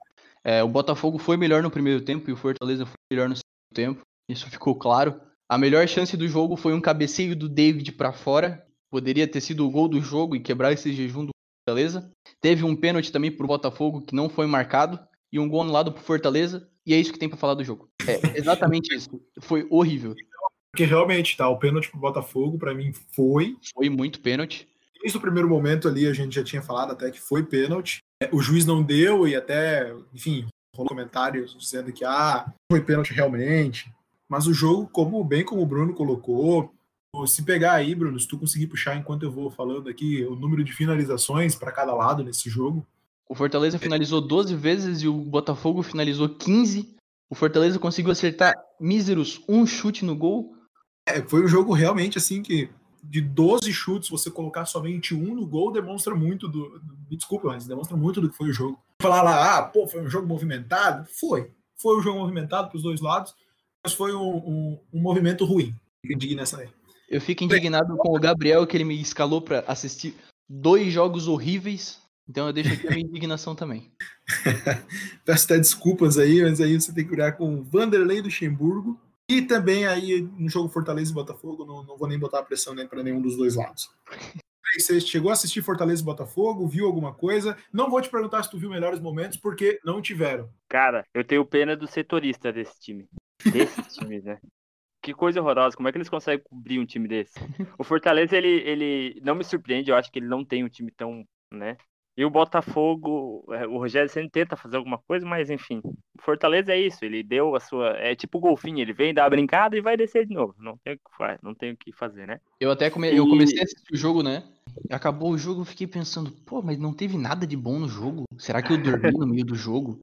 É, o Botafogo foi melhor no primeiro tempo e o Fortaleza foi melhor no segundo tempo. Isso ficou claro. A melhor chance do jogo foi um cabeceio do David pra fora. Poderia ter sido o gol do jogo e quebrar esse jejum do Fortaleza. Teve um pênalti também pro Botafogo que não foi marcado e um gol anulado pro Fortaleza. E é isso que tem pra falar do jogo. É exatamente isso. Foi horrível. Porque realmente, tá, o pênalti pro Botafogo, para mim, foi. Foi muito pênalti. Desde o primeiro momento ali, a gente já tinha falado até que foi pênalti. É, O juiz não deu e até, enfim, rolou comentários dizendo que, ah, foi pênalti realmente. Mas o jogo, como bem como o Bruno colocou, se pegar aí, Bruno, se tu conseguir puxar enquanto eu vou falando aqui o número de finalizações para cada lado nesse jogo, O Fortaleza finalizou 12 vezes e o Botafogo finalizou 15. O Fortaleza conseguiu acertar míseros um chute no gol. É, foi um jogo realmente assim que de 12 chutes, você colocar somente um no gol demonstra muito do. Me desculpa, mas demonstra muito do que foi o jogo. Falar lá, ah, pô, foi um jogo movimentado? Foi. Foi um jogo movimentado para os dois lados, mas foi um, um, um movimento ruim. Nessa aí. Eu fico indignado com o Gabriel que ele me escalou pra assistir dois jogos horríveis. Então eu deixo aqui a minha indignação também. Peço até desculpas aí, mas aí você tem que olhar com o Vanderlei Luxemburgo. E também aí no jogo Fortaleza e Botafogo, não, não vou nem botar a pressão nem para nenhum dos dois lados. Você chegou a assistir Fortaleza e Botafogo, viu alguma coisa? Não vou te perguntar se tu viu melhores momentos, porque não tiveram. Cara, eu tenho pena do setorista desse time. Desses times, né? Que coisa horrorosa. Como é que eles conseguem cobrir um time desse? O Fortaleza, ele, ele não me surpreende. Eu acho que ele não tem um time tão, né? E o Botafogo, é, o Rogério sempre tenta fazer alguma coisa, mas enfim. O Fortaleza é isso. Ele deu a sua. É tipo o golfinho, ele vem dar a brincada e vai descer de novo. Não tem o que, não tem o que fazer, né? Eu até come... eu comecei a assistir o jogo, né? Acabou o jogo, eu fiquei pensando, pô, mas não teve nada de bom no jogo. Será que eu dormi no meio do jogo?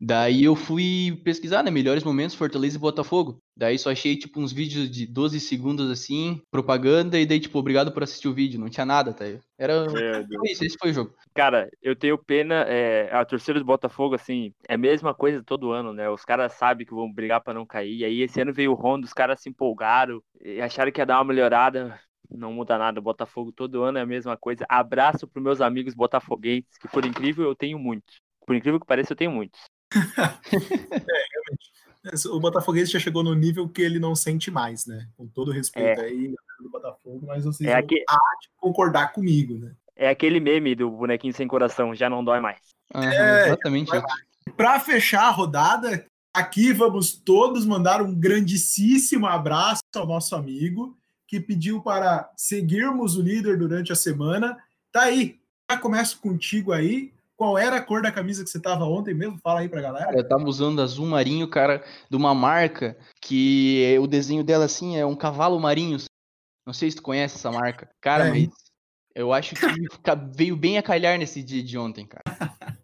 Daí eu fui pesquisar, né? Melhores momentos, Fortaleza e Botafogo. Daí só achei, tipo, uns vídeos de 12 segundos assim, propaganda, e daí, tipo, obrigado por assistir o vídeo. Não tinha nada, tá? Era. Isso, esse foi o jogo. Cara, eu tenho pena, é, a torcida do Botafogo, assim, é a mesma coisa todo ano, né? Os caras sabem que vão brigar para não cair. E aí esse ano veio o Honda, os caras se empolgaram e acharam que ia dar uma melhorada não muda nada. Botafogo todo ano é a mesma coisa. Abraço para meus amigos botafoguenses, que por incrível eu tenho muitos. Por incrível que pareça, eu tenho muitos. é, realmente. O Botafoguense já chegou no nível que ele não sente mais, né? Com todo respeito é. aí do Botafogo, mas vocês é aqui... concordar comigo, né? É aquele meme do bonequinho sem coração, já não dói mais. Uhum, é, exatamente. Para fechar a rodada, aqui vamos todos mandar um grandíssimo abraço ao nosso amigo que pediu para seguirmos o líder durante a semana. Tá aí. Já começo contigo aí. Qual era a cor da camisa que você tava ontem mesmo? Fala aí pra galera. Eu tava usando azul marinho, cara, de uma marca que o desenho dela assim é um cavalo marinho. Não sei se tu conhece essa marca. Cara, é. mas eu acho que veio bem a calhar nesse dia de ontem, cara.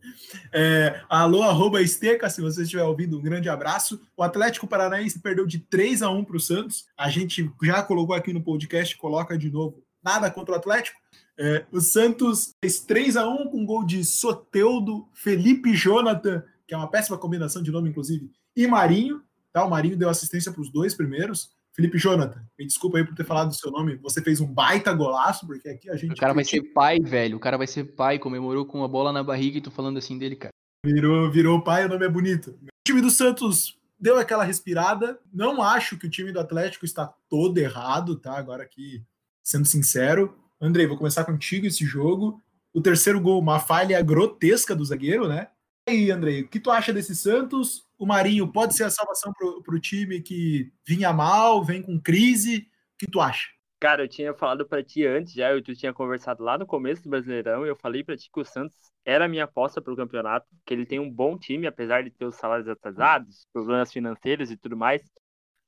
É, alô, arroba Esteca, se você estiver ouvindo, um grande abraço. O Atlético Paranaense perdeu de 3 a 1 para o Santos. A gente já colocou aqui no podcast, coloca de novo. Nada contra o Atlético. É, o Santos fez 3 a 1 com gol de Soteudo, Felipe Jonathan, que é uma péssima combinação de nome, inclusive, e Marinho. Tá? O Marinho deu assistência para os dois primeiros. Felipe Jonathan, me desculpa aí por ter falado o seu nome. Você fez um baita golaço, porque aqui a gente. O cara vai ser pai, velho. O cara vai ser pai, comemorou com a bola na barriga e tô falando assim dele, cara. Virou, virou pai, o nome é bonito. O time do Santos deu aquela respirada. Não acho que o time do Atlético está todo errado, tá? Agora aqui, sendo sincero. Andrei, vou começar contigo esse jogo. O terceiro gol, uma falha grotesca do zagueiro, né? E aí, Andrei, o que tu acha desse Santos? o Marinho pode ser a salvação para o time que vinha mal, vem com crise? O que tu acha? Cara, eu tinha falado para ti antes já, eu tinha conversado lá no começo do Brasileirão, eu falei para ti que o Santos era a minha aposta para o campeonato, que ele tem um bom time, apesar de ter os salários atrasados, problemas financeiros e tudo mais.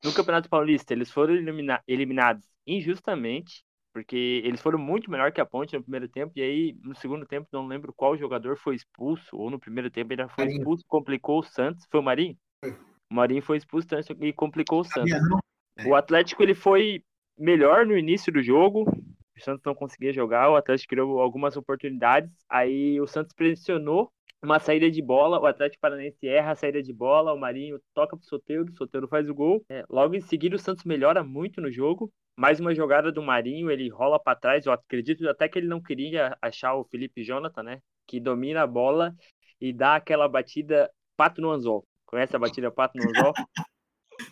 No Campeonato Paulista, eles foram elimina eliminados injustamente, porque eles foram muito melhor que a Ponte no primeiro tempo, e aí no segundo tempo não lembro qual jogador foi expulso, ou no primeiro tempo ele foi Marinho. expulso, complicou o Santos, foi o Marinho? Foi. O Marinho foi expulso e complicou o Santos. O Atlético ele foi melhor no início do jogo, o Santos não conseguia jogar, o Atlético criou algumas oportunidades, aí o Santos pressionou uma saída de bola, o Atlético Paranaense erra a saída de bola, o Marinho toca pro Soteiro, o Soteiro faz o gol. É, logo em seguida o Santos melhora muito no jogo, mais uma jogada do Marinho, ele rola para trás. Eu acredito até que ele não queria achar o Felipe Jonathan, né? Que domina a bola e dá aquela batida pato no anzol. Conhece a batida pato no anzol?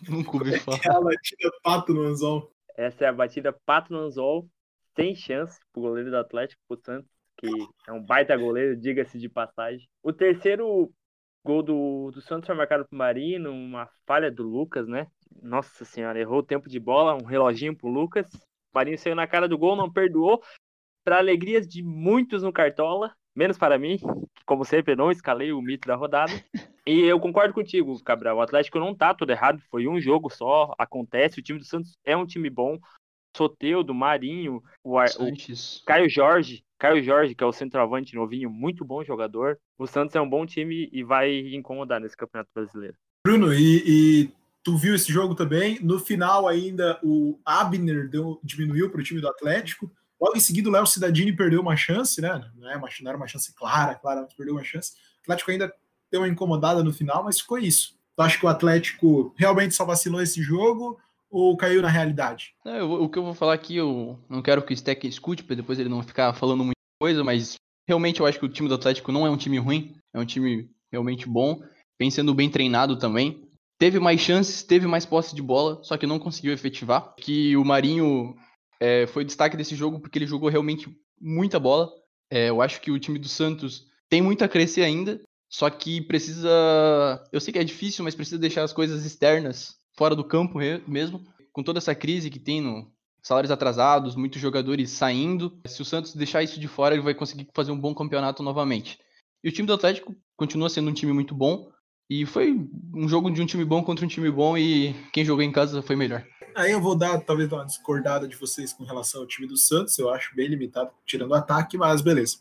Nunca ouvi falar. Aquela batida pato no anzol. Essa é a batida pato no anzol. Sem chance pro goleiro do Atlético, pro Santos, que é um baita goleiro, diga-se de passagem. O terceiro gol do, do Santos foi marcado pro Marinho, uma falha do Lucas, né? Nossa senhora, errou o tempo de bola, um reloginho pro Lucas. O Marinho saiu na cara do gol, não perdoou. Para alegrias de muitos no Cartola, menos para mim, que como sempre não escalei o mito da rodada. E eu concordo contigo, Cabral. O Atlético não tá tudo errado, foi um jogo só, acontece. O time do Santos é um time bom. Soteudo, Marinho, o, Ar... o Caio Jorge, Caio Jorge, que é o centroavante novinho, muito bom jogador. O Santos é um bom time e vai incomodar nesse Campeonato Brasileiro. Bruno, e, e tu viu esse jogo também. No final, ainda, o Abner deu, diminuiu para o time do Atlético. Logo em seguida, o Léo Cidadini perdeu uma chance, né? Não, é uma, não era uma chance clara, clara, mas perdeu uma chance. O Atlético ainda deu uma incomodada no final, mas ficou isso. Tu acha que o Atlético realmente só vacilou esse jogo ou caiu na realidade? É, o que eu vou falar aqui, eu não quero que o Steck escute, para depois ele não ficar falando muita coisa, mas realmente eu acho que o time do Atlético não é um time ruim, é um time realmente bom, vem sendo bem treinado também teve mais chances, teve mais posse de bola, só que não conseguiu efetivar. Que o Marinho é, foi destaque desse jogo porque ele jogou realmente muita bola. É, eu acho que o time do Santos tem muito a crescer ainda, só que precisa. Eu sei que é difícil, mas precisa deixar as coisas externas fora do campo mesmo. Com toda essa crise que tem no salários atrasados, muitos jogadores saindo. Se o Santos deixar isso de fora, ele vai conseguir fazer um bom campeonato novamente. E o time do Atlético continua sendo um time muito bom, e foi um jogo de um time bom contra um time bom e quem jogou em casa foi melhor. Aí eu vou dar talvez uma discordada de vocês com relação ao time do Santos, eu acho bem limitado, tirando o ataque, mas beleza.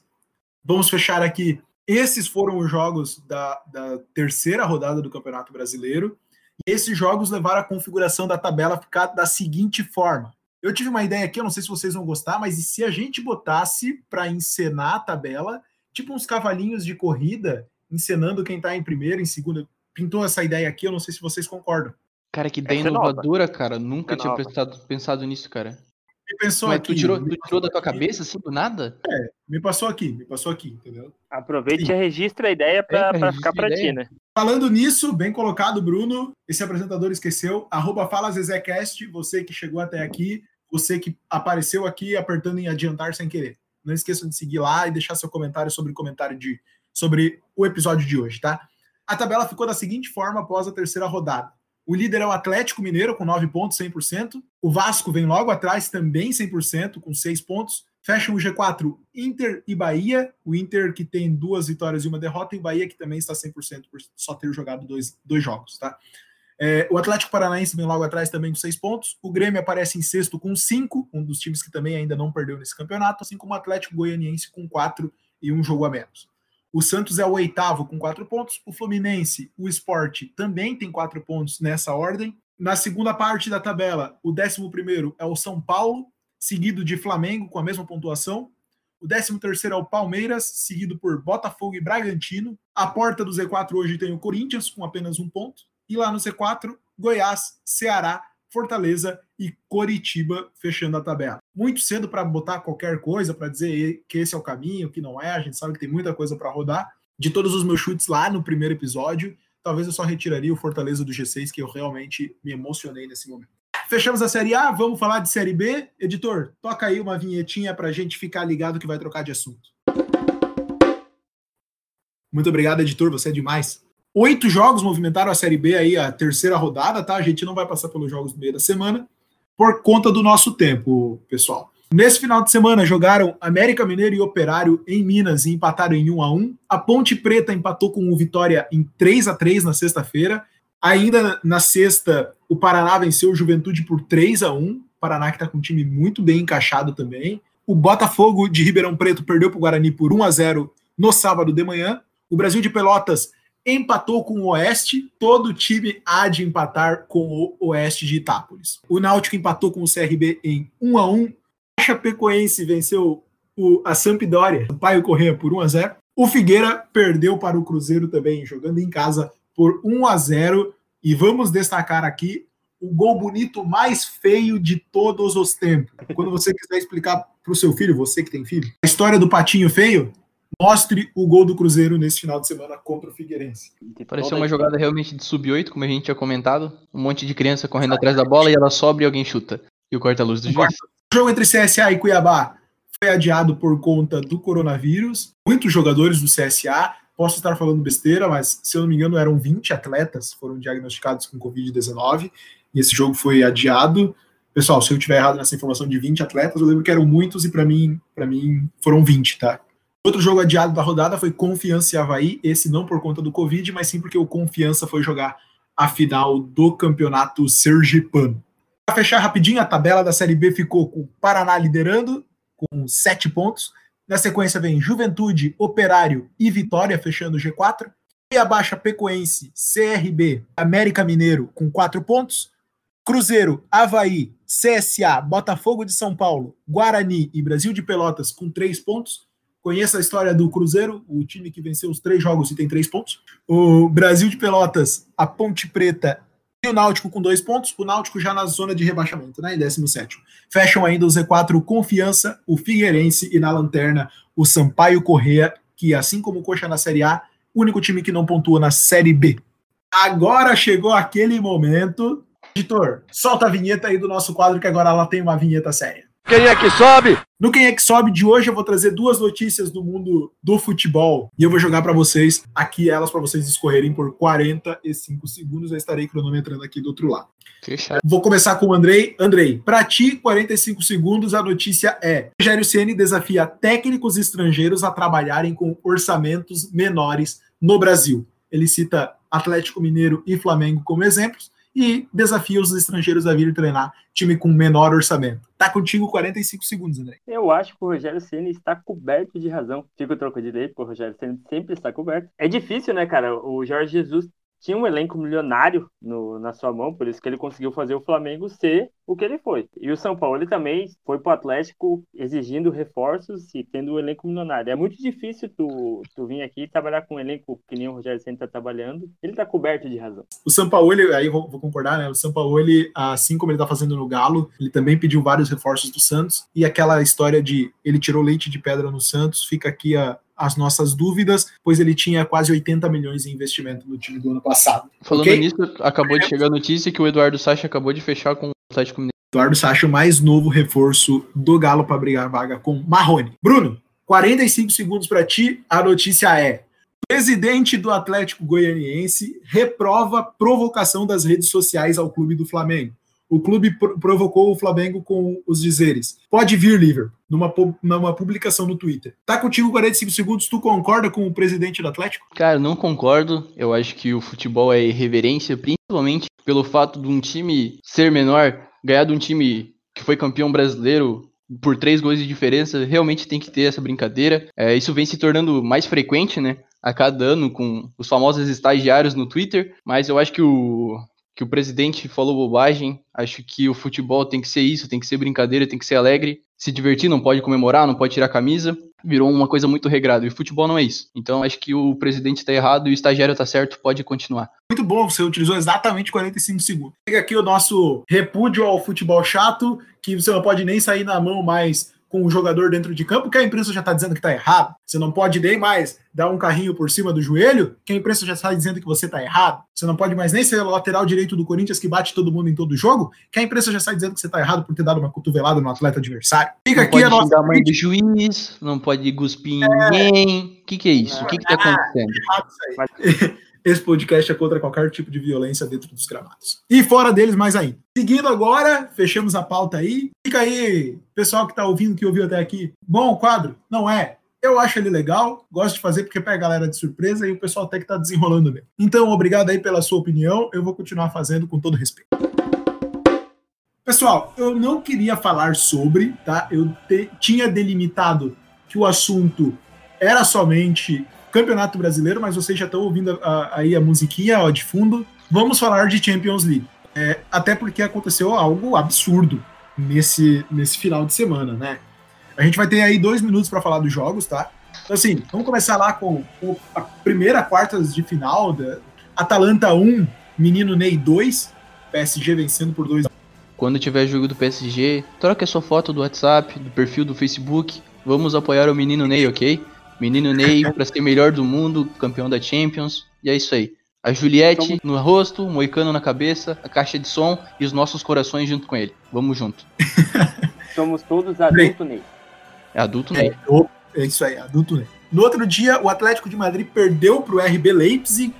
Vamos fechar aqui Esses foram os jogos da, da terceira rodada do Campeonato Brasileiro. E esses jogos levaram a configuração da tabela ficar da seguinte forma. Eu tive uma ideia aqui, eu não sei se vocês vão gostar, mas e se a gente botasse para encenar a tabela, tipo uns cavalinhos de corrida, encenando quem está em primeiro, em segundo? Pintou essa ideia aqui, eu não sei se vocês concordam. Cara, que ideia Essa é inovadora, cara. Nunca é tinha pensado, pensado nisso, cara. Me pensou Mas aqui. tu tirou, tu tirou da tua cabeça, assim, do nada? Me passou aqui, me passou aqui, entendeu? Aproveite Sim. e registra a ideia pra, É, pra ficar a pra ti, ideia. né? Falando nisso, bem colocado, Bruno. Esse apresentador esqueceu. Arroba Fala Zezecast, você que chegou até aqui, você que apareceu aqui apertando em adiantar sem querer. Não esqueçam de seguir lá e deixar seu comentário sobre o comentário de sobre o episódio de hoje, tá? A tabela ficou da seguinte forma após a terceira rodada. O líder é o Atlético Mineiro, com 9 pontos, 100%. O Vasco vem logo atrás, também 100%, com 6 pontos. Fecham o G4 Inter e Bahia. O Inter que tem duas vitórias e uma derrota, e o Bahia que também está 100% por só ter jogado dois, dois jogos, tá? É, o Atlético Paranaense vem logo atrás também com seis pontos. O Grêmio aparece em sexto com cinco, um dos times que também ainda não perdeu nesse campeonato, assim como o Atlético Goianiense com quatro e um jogo a menos. O Santos é o oitavo com quatro pontos. O Fluminense, o Esporte, também tem quatro pontos nessa ordem. Na segunda parte da tabela, o décimo primeiro é o São Paulo, seguido de Flamengo com a mesma pontuação. O décimo terceiro é o Palmeiras, seguido por Botafogo e Bragantino. A porta do Z4 hoje tem o Corinthians com apenas um ponto. E lá no C4, Goiás, Ceará, Fortaleza e Coritiba fechando a tabela. Muito cedo para botar qualquer coisa, para dizer que esse é o caminho, que não é. A gente sabe que tem muita coisa para rodar. De todos os meus chutes lá no primeiro episódio, talvez eu só retiraria o Fortaleza do G6, que eu realmente me emocionei nesse momento. Fechamos a Série A, vamos falar de Série B. Editor, toca aí uma vinhetinha para a gente ficar ligado que vai trocar de assunto. Muito obrigado, editor, você é demais. Oito jogos movimentaram a Série B aí, a terceira rodada, tá? A gente não vai passar pelos jogos do meio da semana, por conta do nosso tempo, pessoal. Nesse final de semana jogaram América Mineiro e Operário em Minas e empataram em 1 a 1. A Ponte Preta empatou com o Vitória em 3 a 3 na sexta-feira. Ainda na sexta, o Paraná venceu o Juventude por 3 a 1. O Paraná que está com um time muito bem encaixado também. O Botafogo de Ribeirão Preto perdeu para o Guarani por 1 a 0 no sábado de manhã. O Brasil de Pelotas empatou com o Oeste. Todo time há de empatar com o Oeste de Itápolis. O Náutico empatou com o CRB em 1 a 1. A Chapecoense venceu o, a Sampdoria, o Paio Correia por 1 a 0. O Figueira perdeu para o Cruzeiro também, jogando em casa por 1 a 0. E vamos destacar aqui o gol bonito mais feio de todos os tempos. Quando você quiser explicar para o seu filho, você que tem filho, a história do patinho feio, mostre o gol do Cruzeiro nesse final de semana contra o Figueirense. Pareceu uma jogada realmente de sub-8, como a gente tinha comentado. Um monte de criança correndo atrás da bola e ela sobe e alguém chuta. E o corta-luz do juiz. O jogo entre CSA e Cuiabá foi adiado por conta do coronavírus. Muitos jogadores do CSA, posso estar falando besteira, mas se eu não me engano eram 20 atletas foram diagnosticados com Covid-19 e esse jogo foi adiado. Pessoal, se eu tiver errado nessa informação de 20 atletas, eu lembro que eram muitos e para mim, para mim foram 20, tá? Outro jogo adiado da rodada foi Confiança e Havaí, esse não por conta do Covid, mas sim porque o Confiança foi jogar a final do campeonato sergipano. Para fechar rapidinho, a tabela da Série B ficou com o Paraná liderando, com sete pontos. Na sequência vem Juventude, Operário e Vitória, fechando o G4. Cuiabá, Chapecoense, CRB, América Mineiro, com quatro pontos. Cruzeiro, Havaí, CSA, Botafogo de São Paulo, Guarani e Brasil de Pelotas, com três pontos. Conheça a história do Cruzeiro, o time que venceu os três jogos e tem três pontos. O Brasil de Pelotas, a Ponte Preta e o Náutico com dois pontos. O Náutico já na zona de rebaixamento, né? Em 17. Fecham ainda o Z4 Confiança, o Figueirense e na lanterna o Sampaio Correa, que assim como o Coxa na Série A, o único time que não pontua na Série B. Agora chegou aquele momento. Editor, solta a vinheta aí do nosso quadro, que agora ela tem uma vinheta séria. Quem é que sobe? No Quem é que sobe de hoje eu vou trazer duas notícias do mundo do futebol e eu vou jogar para vocês aqui elas para vocês escorrerem por 45 segundos. Eu estarei cronometrando aqui do outro lado. Fechado. Vou começar com o Andrei. Andrei, para ti, 45 segundos, a notícia é: Rogério Ceni desafia técnicos estrangeiros a trabalharem com orçamentos menores no Brasil. Ele cita Atlético Mineiro e Flamengo como exemplos e desafia os estrangeiros a vir treinar time com menor orçamento. Tá contigo 45 segundos, André. Eu acho que o Rogério Ceni está coberto de razão. Fica o troco de lei, porque o Rogério Ceni sempre está coberto. É difícil, né, cara? O Jorge Jesus tinha um elenco milionário no, na sua mão, por isso que ele conseguiu fazer o Flamengo ser o que ele foi. E o São Paulo também foi pro Atlético exigindo reforços e tendo um elenco milionário. É muito difícil tu, tu vir aqui e trabalhar com um elenco que nem o Rogério Senna está trabalhando. Ele está coberto de razão. O São Paulo, ele, aí vou, vou, concordar, né? O São Paulo, ele, assim como ele está fazendo no Galo, ele também pediu vários reforços do Santos. E aquela história de ele tirou leite de pedra no Santos, fica aqui a, as nossas dúvidas, pois ele tinha quase 80 milhões em investimento no time do ano passado. Falando okay? nisso, acabou de chegar a notícia que o Eduardo Sacha acabou de fechar com o Atlético Mineiro. Eduardo Sacha, o mais novo reforço do Galo para brigar vaga com Marrone. Bruno, 45 segundos para ti. A notícia é: presidente do Atlético Goianiense reprova provocação das redes sociais ao clube do Flamengo o clube provocou o Flamengo com os dizeres: pode vir, Liverpool, numa, numa publicação no Twitter. Tá contigo 45 segundos, tu concorda com o presidente do Atlético? Cara, não concordo. Eu acho que o futebol é irreverência, principalmente pelo fato de um time ser menor, ganhar de um time que foi campeão brasileiro por três gols de diferença, realmente tem que ter essa brincadeira. É, isso vem se tornando mais frequente, né? A cada ano, com os famosos estagiários no Twitter, mas eu acho que o, que o presidente falou bobagem. Acho que o futebol tem que ser isso, tem que ser brincadeira, tem que ser alegre, se divertir, não pode comemorar, não pode tirar a camisa. Virou uma coisa muito regrada. E futebol não é isso. Então acho que o presidente está errado e o estagiário está certo, pode continuar. Muito bom, você utilizou exatamente 45 segundos. Pega aqui o nosso repúdio ao futebol chato, que você não pode nem sair na mão mais com o jogador dentro de campo, que a imprensa já está dizendo que está errado. Você não pode nem mais dar um carrinho por cima do joelho, que a imprensa já está dizendo que você está errado. Você não pode mais nem ser o lateral direito do Corinthians que bate todo mundo em todo jogo, que a imprensa já está dizendo que você está errado por ter dado uma cotovelada no atleta adversário. Fica não aqui pode a nossa. mãe do juiz, não pode cuspir é... ninguém. O que, que é isso? O que está acontecendo? É errado isso aí. Esse podcast é contra qualquer tipo de violência dentro dos gramados. E fora deles, mais ainda. Seguindo agora, fechamos a pauta aí. Fica aí, pessoal que está ouvindo, que ouviu até aqui. Bom o quadro? Não é? Eu acho ele legal, gosto de fazer porque pega a galera de surpresa e o pessoal até que está desenrolando bem. Então, obrigado aí pela sua opinião. Eu vou continuar fazendo com todo respeito. Pessoal, eu não queria falar sobre, tá? Eu te, tinha delimitado que o assunto era somente Campeonato Brasileiro, mas vocês já estão ouvindo a, aí a musiquinha ó, de fundo. Vamos falar de Champions League. É, até porque aconteceu algo absurdo nesse, nesse final de semana, né? A gente vai ter aí dois minutos para falar dos jogos, tá? Então, assim, vamos começar lá com, com a primeira quartas de final da Atalanta 1, Menino Ney 2, PSG vencendo por 2 Quando tiver jogo do PSG, troque a sua foto do WhatsApp, do perfil do Facebook. Vamos apoiar o Menino Ney, ok? Menino Ney para ser melhor do mundo, campeão da Champions. E é isso aí. A Juliette no rosto, o Moicano na cabeça, a caixa de som e os nossos corações junto com ele. Vamos junto. Somos todos adulto Ney. É adulto Ney. É, é isso aí, adulto Ney. No outro dia, o Atlético de Madrid perdeu para o RB Leipzig,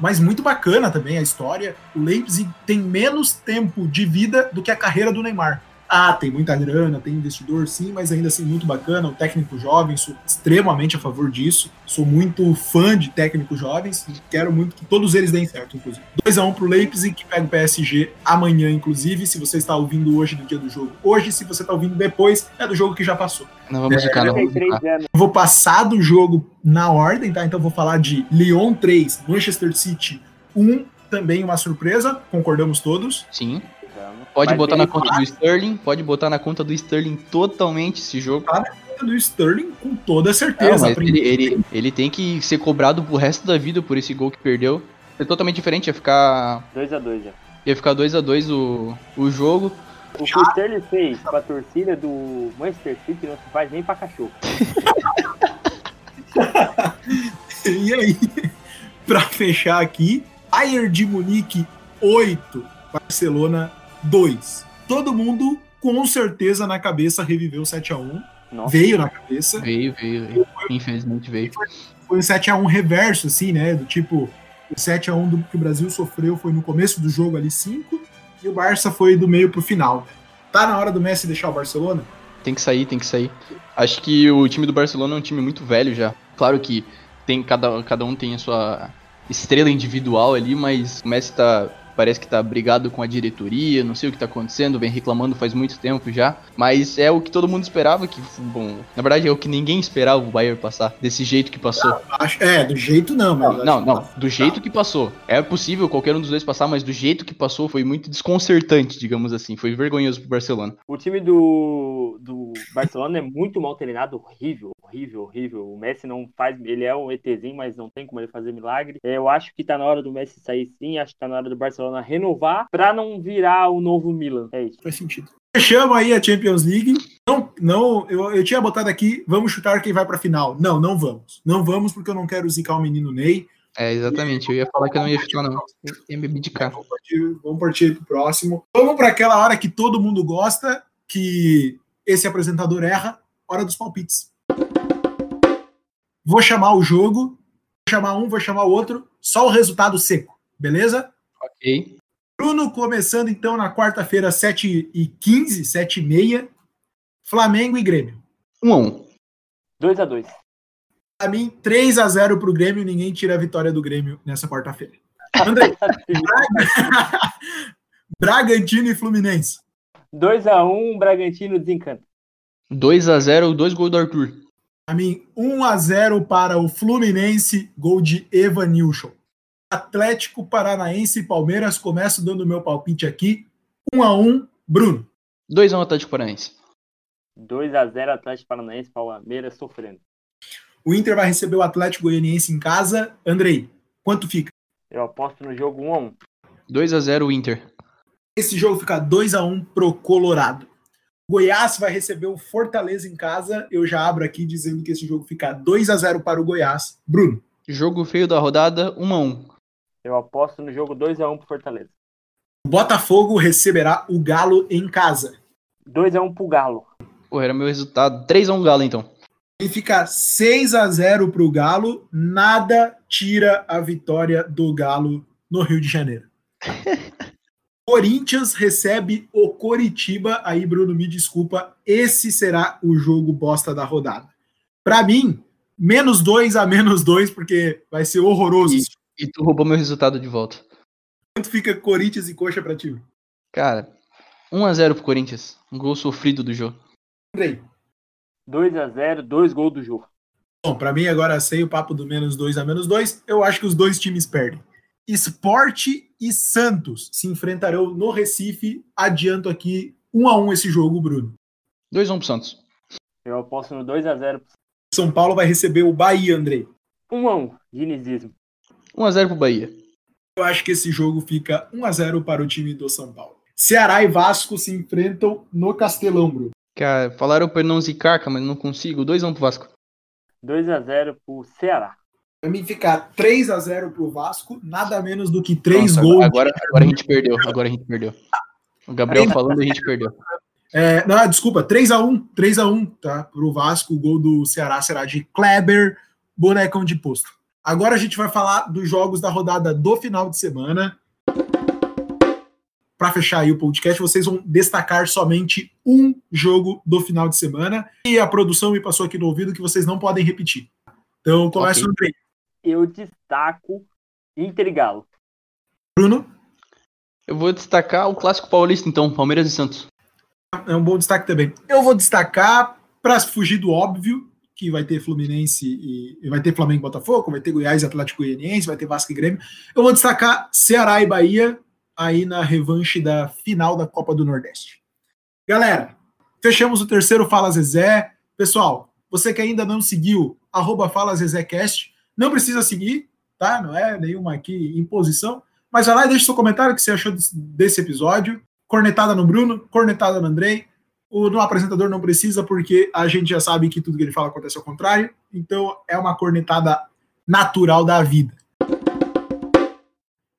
mas muito bacana também a história. O Leipzig tem menos tempo de vida do que a carreira do Neymar. Ah, tem muita grana, tem investidor, sim, mas ainda assim muito bacana. O técnico jovem, sou extremamente a favor disso. Sou muito fã de técnicos jovens e quero muito que todos eles deem certo, inclusive. 2x1 um pro Leipzig, que pega o PSG amanhã, inclusive. Se você está ouvindo hoje no dia do jogo, hoje, se você está ouvindo depois, é do jogo que já passou. Não vamos é, ficar, não vamos ficar. Vou passar do jogo na ordem, tá? Então vou falar de Lyon 3, Manchester City 1, também uma surpresa, concordamos todos. Sim. Pode Mas botar na conta do Sterling, pode botar na conta do Sterling totalmente esse jogo. Tá na conta do Sterling com toda certeza. Não, ele, ele, ele, tem que ser cobrado pro resto da vida por esse gol que perdeu. É totalmente diferente, ia ficar. 2x2 já. Ia ficar 2x2 o, o jogo. O que o Sterling fez pra torcida do Manchester City não se faz nem pra cachorro. e aí, pra fechar aqui, Bayern de Munique 8, Barcelona 2. Todo mundo, com certeza, na cabeça reviveu o 7x1. Veio na cabeça. Veio, veio. veio. Infelizmente veio. Foi, foi um 7x1 reverso, assim, né? Do tipo, o 7x1 do que o Brasil sofreu foi no começo do jogo ali 5 e o Barça foi do meio pro final. Tá na hora do Messi deixar o Barcelona? Tem que sair, tem que sair. Acho que o time do Barcelona é um time muito velho já. Claro que tem cada, cada um tem a sua estrela individual ali, mas o Messi tá parece que tá brigado com a diretoria, não sei o que tá acontecendo, vem reclamando faz muito tempo já. Mas é o que todo mundo esperava, que, bom, na verdade é o que ninguém esperava o Bayern passar, desse jeito que passou. Acho, é, do jeito não, mas. Não, não, do jeito que passou. É possível qualquer um dos dois passar, mas do jeito que passou foi muito desconcertante, digamos assim. Foi vergonhoso pro Barcelona. O time do, do Barcelona é muito mal treinado, horrível, horrível, horrível. O Messi não faz. Ele é um ETzinho, mas não tem como ele fazer milagre. É, eu acho que tá na hora do Messi sair sim, acho que tá na hora do Barcelona renovar pra não virar o novo Milan. É isso. Faz sentido. Fechamos aí a Champions League. Não, não, eu, eu tinha botado aqui, vamos chutar quem vai pra final. Não, não vamos. Não vamos porque eu não quero zicar o menino Ney. É, exatamente. Eu ia falar que eu não ia ficar, não. Eu ia me abdicar. Vamos partir, vamos partir pro próximo. Vamos para aquela hora que todo mundo gosta, que esse apresentador erra, hora dos palpites. Vou chamar o jogo, vou chamar um, vou chamar o outro, só o resultado seco, beleza? Ok. Bruno começando então na quarta-feira, 7h15, 7h30, Flamengo e Grêmio. 1 a 1 2x2. Pra mim, 3 a 0 pro Grêmio, ninguém tira a vitória do Grêmio nessa quarta-feira. André, Braga... Bragantino e Fluminense. 2x1, Bragantino desencanta. 2 a 0 dois gols do Arthur. Pra mim, 1 a 0 para o Fluminense, gol de Evanilson. Atlético Paranaense e Palmeiras, começo dando meu palpite aqui. 1 a 1 Bruno. 2 a 1 Atlético Paranaense. 2x0 Atlético Paranaense, Palmeiras sofrendo. O Inter vai receber o Atlético Goianiense em casa. Andrei, quanto fica? Eu aposto no jogo 1x1. 2 a 0 Inter. Esse jogo fica 2 a 1 pro Colorado. Goiás vai receber o Fortaleza em casa. Eu já abro aqui dizendo que esse jogo fica 2 a 0 para o Goiás. Bruno. Jogo feio da rodada, 1 a 1 Eu aposto no jogo 2x1 pro Fortaleza. O Botafogo receberá o Galo em casa. 2x1 pro Galo. Pô, era meu resultado. 3 a 1 Galo, então. E fica 6 a 0 para o Galo. Nada tira a vitória do Galo no Rio de Janeiro. Corinthians recebe o Coritiba. Aí, Bruno, me desculpa. Esse será o jogo bosta da rodada. Para mim, menos 2 a menos 2, porque vai ser horroroso. E tu roubou meu resultado de volta. Quanto fica Corinthians e Coxa para ti? Cara, 1 a 0 pro Corinthians. Um gol sofrido do jogo. Andrei. 2x0, dois gols do jogo. Bom, para mim agora sei o papo do menos 2 a menos 2. Eu acho que os dois times perdem. Esporte e Santos se enfrentarão no Recife. Adianto aqui 1 a 1 esse jogo, Bruno. 2 a 1 pro Santos. Eu aposto no 2x0 pro São Paulo vai receber o Bahia, Andrei. 1x1, dinizismo. 1 a 0 pro Bahia. Eu acho que esse jogo fica 1 a 0 para o time do São Paulo. Ceará e Vasco se enfrentam no Castelão, Bruno. Cara, falaram pra não zicar, mas não consigo. 2 a 1 pro Vasco. 2x0 pro Ceará. Para mim ficar 3 a 0 para o Vasco, nada menos do que 3 Nossa, gols. Agora, agora a gente perdeu. Agora a gente perdeu. O Gabriel falando, a gente perdeu. É, não, desculpa, 3 a 1 3 a 1 tá? Pro Vasco, o gol do Ceará será de Kleber, bonecão de posto. Agora a gente vai falar dos jogos da rodada do final de semana. Para fechar aí o podcast, vocês vão destacar somente um jogo do final de semana. E a produção me passou aqui no ouvido que vocês não podem repetir. Então, começa Ok. o Andrei. Eu destaco Inter e Galo. Bruno, Eu vou destacar o clássico paulista, então, Palmeiras e Santos. é um bom destaque também. Eu vou destacar, para fugir do óbvio, que vai ter Fluminense e vai ter Flamengo e Botafogo, vai ter Goiás e Atlético Goianiense, vai ter Vasco e Grêmio. Eu vou destacar Ceará e Bahia aí na revanche da final da Copa do Nordeste. Galera, fechamos o terceiro Fala Zezé. Pessoal, você que ainda não seguiu, arroba Fala ZezéCast, não precisa seguir, tá? Não é nenhuma aqui imposição, mas vai lá e deixa seu comentário o que você achou desse- episódio. Cornetada no Bruno, cornetada no Andrei. O no apresentador não precisa, porque a gente já sabe que tudo que ele fala acontece ao contrário. Então é uma cornetada natural da vida.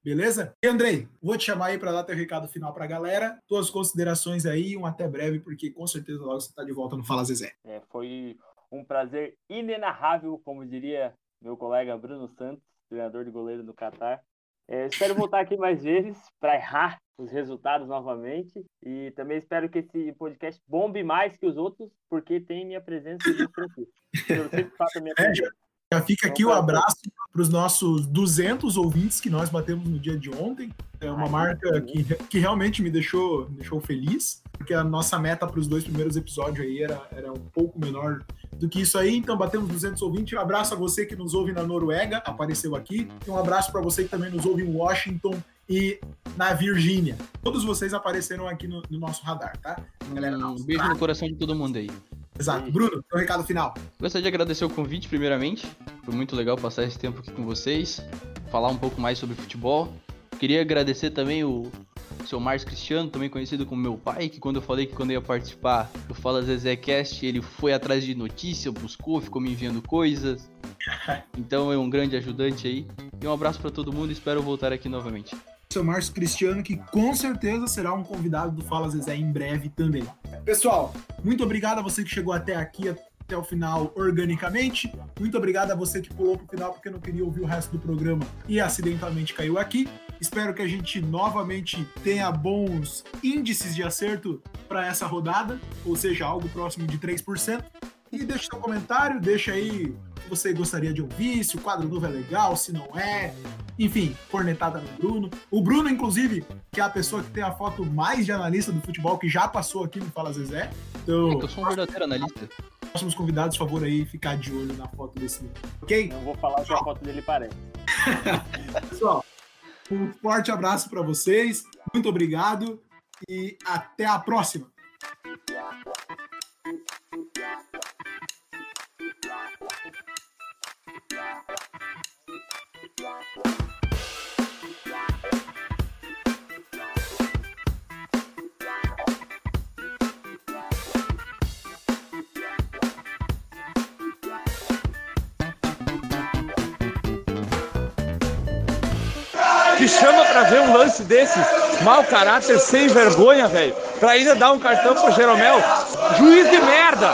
Beleza? E Andrei, vou te chamar aí para dar teu recado final para a galera. Tuas considerações aí, um até breve, porque com certeza logo você está de volta no Fala Zezé. É, foi um prazer inenarrável, como diria meu colega Bruno Santos, treinador de goleiro do Catar. É, espero voltar aqui mais vezes para errar os resultados novamente. E também espero que esse podcast bombe mais que os outros, porque tem minha presença ilustre aqui. Eu sempre faço a minha É, presença. Já fica aqui o abraço para os nossos 200 ouvintes que nós batemos no dia de ontem. É uma marca que, que realmente me deixou, me deixou feliz, porque a nossa meta para os dois primeiros episódios aí era, era um pouco menor do que isso aí. Então, batemos 200 ouvintes. Um abraço a você que nos ouve na Noruega, apareceu aqui. E um abraço para você que também nos ouve em Washington e na Virgínia. Todos vocês apareceram aqui no, no nosso radar, tá? Galera, um beijo tá? no coração de todo mundo aí. Exato. Bruno, seu recado final. Gostaria de agradecer o convite, primeiramente. Foi muito legal passar esse tempo aqui com vocês, falar um pouco mais sobre futebol. Queria agradecer também o seu Márcio Cristiano, também conhecido como meu pai, que quando eu falei que quando eu ia participar do Fala Zezé Cast, ele foi atrás de notícia, buscou, ficou me enviando coisas. Então é um grande ajudante aí. E um abraço para todo mundo e espero voltar aqui novamente seu Márcio Cristiano, que com certeza será um convidado do Fala Zezé em breve também. Pessoal, muito obrigado a você que chegou até aqui, até o final organicamente. Muito obrigado a você que pulou pro final porque não queria ouvir o resto do programa e acidentalmente caiu aqui. Espero que a gente novamente tenha bons índices de acerto para essa rodada, ou seja, algo próximo de 3%. E deixa seu comentário, deixa aí que você gostaria de ouvir, se o quadro novo é legal, se não é. Enfim, cornetada no Bruno. O Bruno, inclusive, que é a pessoa que tem a foto mais de analista do futebol que já passou aqui no Fala Zezé. Então, é que eu sou um verdadeiro analista. Próximos convidados, por favor, aí, ficar de olho na foto desse. Ok? Não vou falar se a foto dele parece. Pessoal, um forte abraço para vocês. Muito obrigado e até a próxima. Que chama para ver um lance desse, mau caráter, sem vergonha, velho, para ainda dar um cartão pro Jeromel. Juiz de merda!